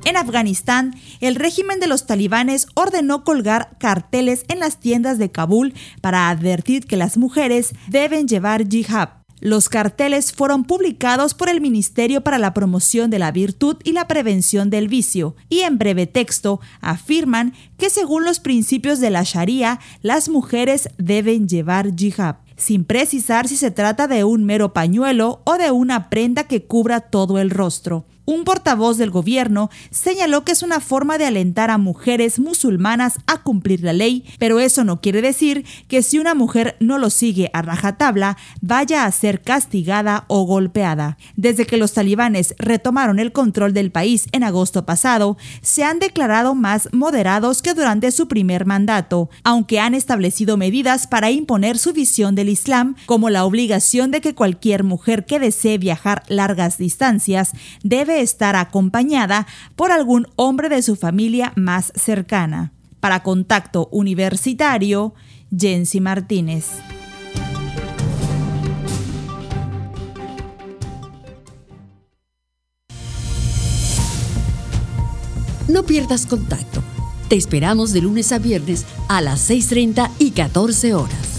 En Afganistán, el régimen de los talibanes ordenó colgar carteles en las tiendas de Kabul para advertir que las mujeres deben llevar jihad. Los carteles fueron publicados por el Ministerio para la Promoción de la Virtud y la Prevención del Vicio y en breve texto afirman que según los principios de la Sharia, las mujeres deben llevar jihad sin precisar si se trata de un mero pañuelo o de una prenda que cubra todo el rostro. Un portavoz del gobierno señaló que es una forma de alentar a mujeres musulmanas a cumplir la ley, pero eso no quiere decir que si una mujer no lo sigue a rajatabla vaya a ser castigada o golpeada. Desde que los talibanes retomaron el control del país en agosto pasado, se han declarado más moderados que durante su primer mandato, aunque han establecido medidas para imponer su visión del Islam, como la obligación de que cualquier mujer que desee viajar largas distancias debe estar acompañada por algún hombre de su familia más cercana. Para Contacto Universitario, Jensi Martínez. No pierdas contacto. Te esperamos de lunes a viernes a las 6.30 y 14 horas.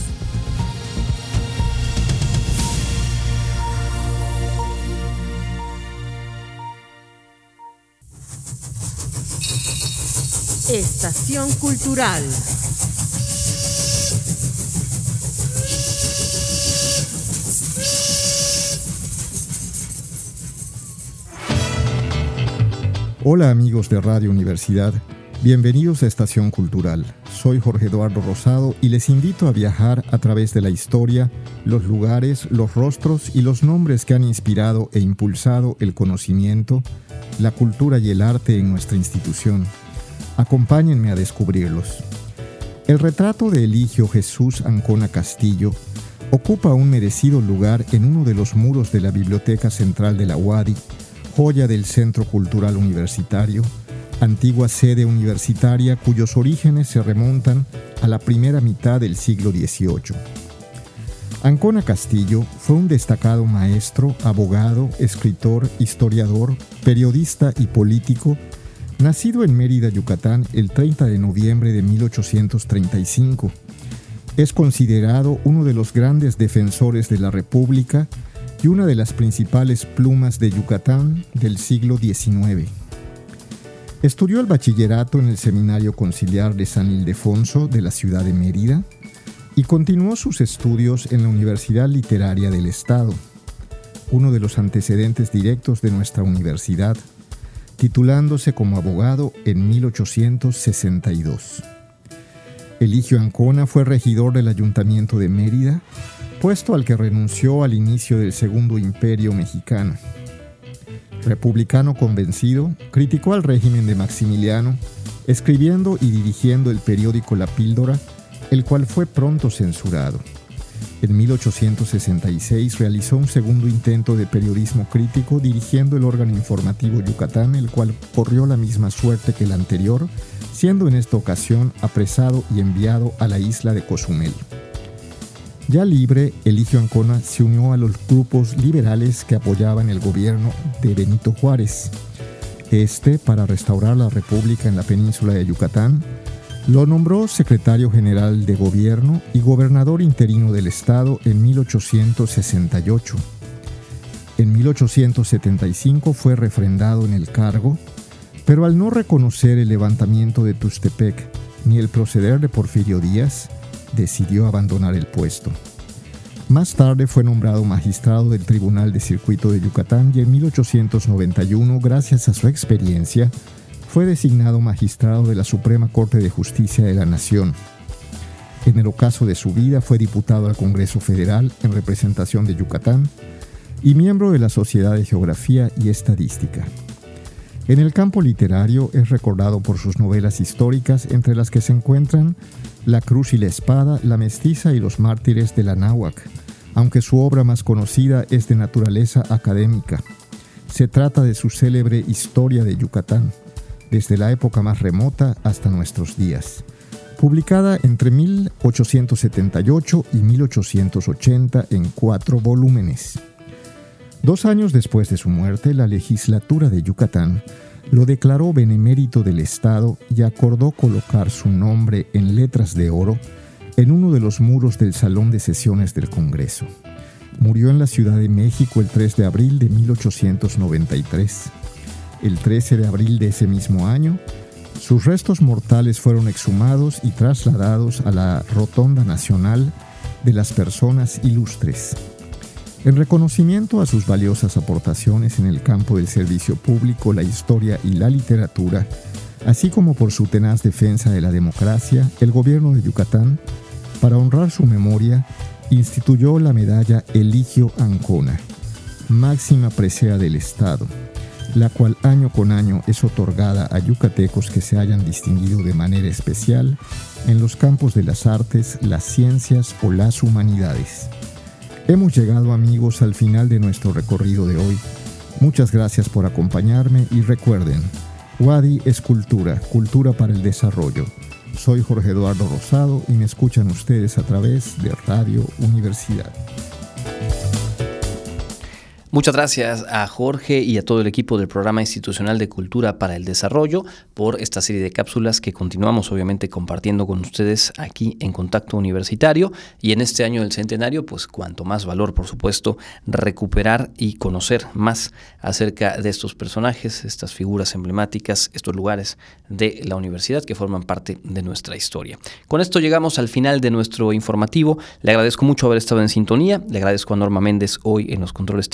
Estación Cultural. Hola amigos de Radio Universidad, bienvenidos a Estación Cultural. Soy Jorge Eduardo Rosado y les invito a viajar a través de la historia, los lugares, los rostros y los nombres que han inspirado e impulsado el conocimiento, la cultura y el arte en nuestra institución. Acompáñenme a descubrirlos. El retrato de Eligio Jesús Ancona Castillo ocupa un merecido lugar en uno de los muros de la Biblioteca Central de la UADI, joya del Centro Cultural Universitario, antigua sede universitaria cuyos orígenes se remontan a la primera mitad del siglo XVIII. Ancona Castillo fue un destacado maestro, abogado, escritor, historiador, periodista y político Nacido en Mérida, Yucatán, el 30 de noviembre de 1835, es considerado uno de los grandes defensores de la República y una de las principales plumas de Yucatán del siglo XIX. Estudió el bachillerato en el Seminario Conciliar de San Ildefonso de la ciudad de Mérida y continuó sus estudios en la Universidad Literaria del Estado, uno de los antecedentes directos de nuestra universidad titulándose como abogado en 1862. Eligio Ancona fue regidor del Ayuntamiento de Mérida, puesto al que renunció al inicio del Segundo Imperio Mexicano. Republicano convencido, criticó al régimen de Maximiliano, escribiendo y dirigiendo el periódico La Píldora, el cual fue pronto censurado. En 1866 realizó un segundo intento de periodismo crítico dirigiendo el órgano informativo Yucatán, el cual corrió la misma suerte que el anterior, siendo en esta ocasión apresado y enviado a la isla de Cozumel. Ya libre, Eligio Ancona se unió a los grupos liberales que apoyaban el gobierno de Benito Juárez. Este, para restaurar la república en la península de Yucatán, lo nombró secretario general de gobierno y gobernador interino del estado en 1868. En 1875 fue refrendado en el cargo, pero al no reconocer el levantamiento de Tustepec ni el proceder de Porfirio Díaz, decidió abandonar el puesto. Más tarde fue nombrado magistrado del Tribunal de Circuito de Yucatán y en 1891, gracias a su experiencia, fue designado magistrado de la Suprema Corte de Justicia de la Nación. En el ocaso de su vida fue diputado al Congreso Federal en representación de Yucatán y miembro de la Sociedad de Geografía y Estadística. En el campo literario es recordado por sus novelas históricas entre las que se encuentran La Cruz y la Espada, La Mestiza y los Mártires de la Náhuac, aunque su obra más conocida es de naturaleza académica. Se trata de su célebre Historia de Yucatán, desde la época más remota hasta nuestros días, publicada entre 1878 y 1880 en cuatro volúmenes. Dos años después de su muerte, la legislatura de Yucatán lo declaró benemérito del Estado y acordó colocar su nombre en letras de oro en uno de los muros del Salón de Sesiones del Congreso. Murió en la Ciudad de México el 3 de abril de 1893. El 13 de abril de ese mismo año, sus restos mortales fueron exhumados y trasladados a la Rotonda Nacional de las Personas Ilustres. En reconocimiento a sus valiosas aportaciones en el campo del servicio público, la historia y la literatura, así como por su tenaz defensa de la democracia, el gobierno de Yucatán, para honrar su memoria, instituyó la medalla Eligio Ancona, máxima presea del Estado, la cual año con año es otorgada a yucatecos que se hayan distinguido de manera especial en los campos de las artes, las ciencias o las humanidades. Hemos llegado amigos al final de nuestro recorrido de hoy. Muchas gracias por acompañarme y recuerden, Wadi es cultura, cultura para el desarrollo. Soy Jorge Eduardo Rosado y me escuchan ustedes a través de Radio Universidad. Muchas gracias a Jorge y a todo el equipo del Programa Institucional de Cultura para el Desarrollo por esta serie de cápsulas que continuamos obviamente compartiendo con ustedes aquí en Contacto Universitario y en este año del centenario, pues cuanto más valor, por supuesto, recuperar y conocer más acerca de estos personajes, estas figuras emblemáticas, estos lugares de la universidad que forman parte de nuestra historia. Con esto llegamos al final de nuestro informativo. Le agradezco mucho haber estado en sintonía, le agradezco a Norma Méndez hoy en los controles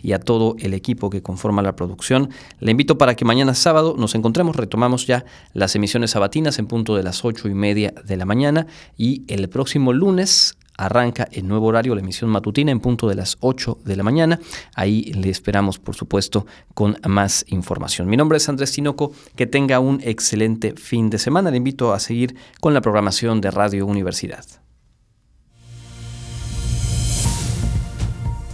y a todo el equipo que conforma la producción. Le invito para que mañana sábado nos encontremos, retomamos ya las emisiones sabatinas en punto de las ocho y media de la mañana y el próximo lunes arranca el nuevo horario, la emisión matutina en punto de las 8 de la mañana. Ahí le esperamos, por supuesto, con más información. Mi nombre es Andrés Tinoco, que tenga un excelente fin de semana. Le invito a seguir con la programación de Radio Universidad.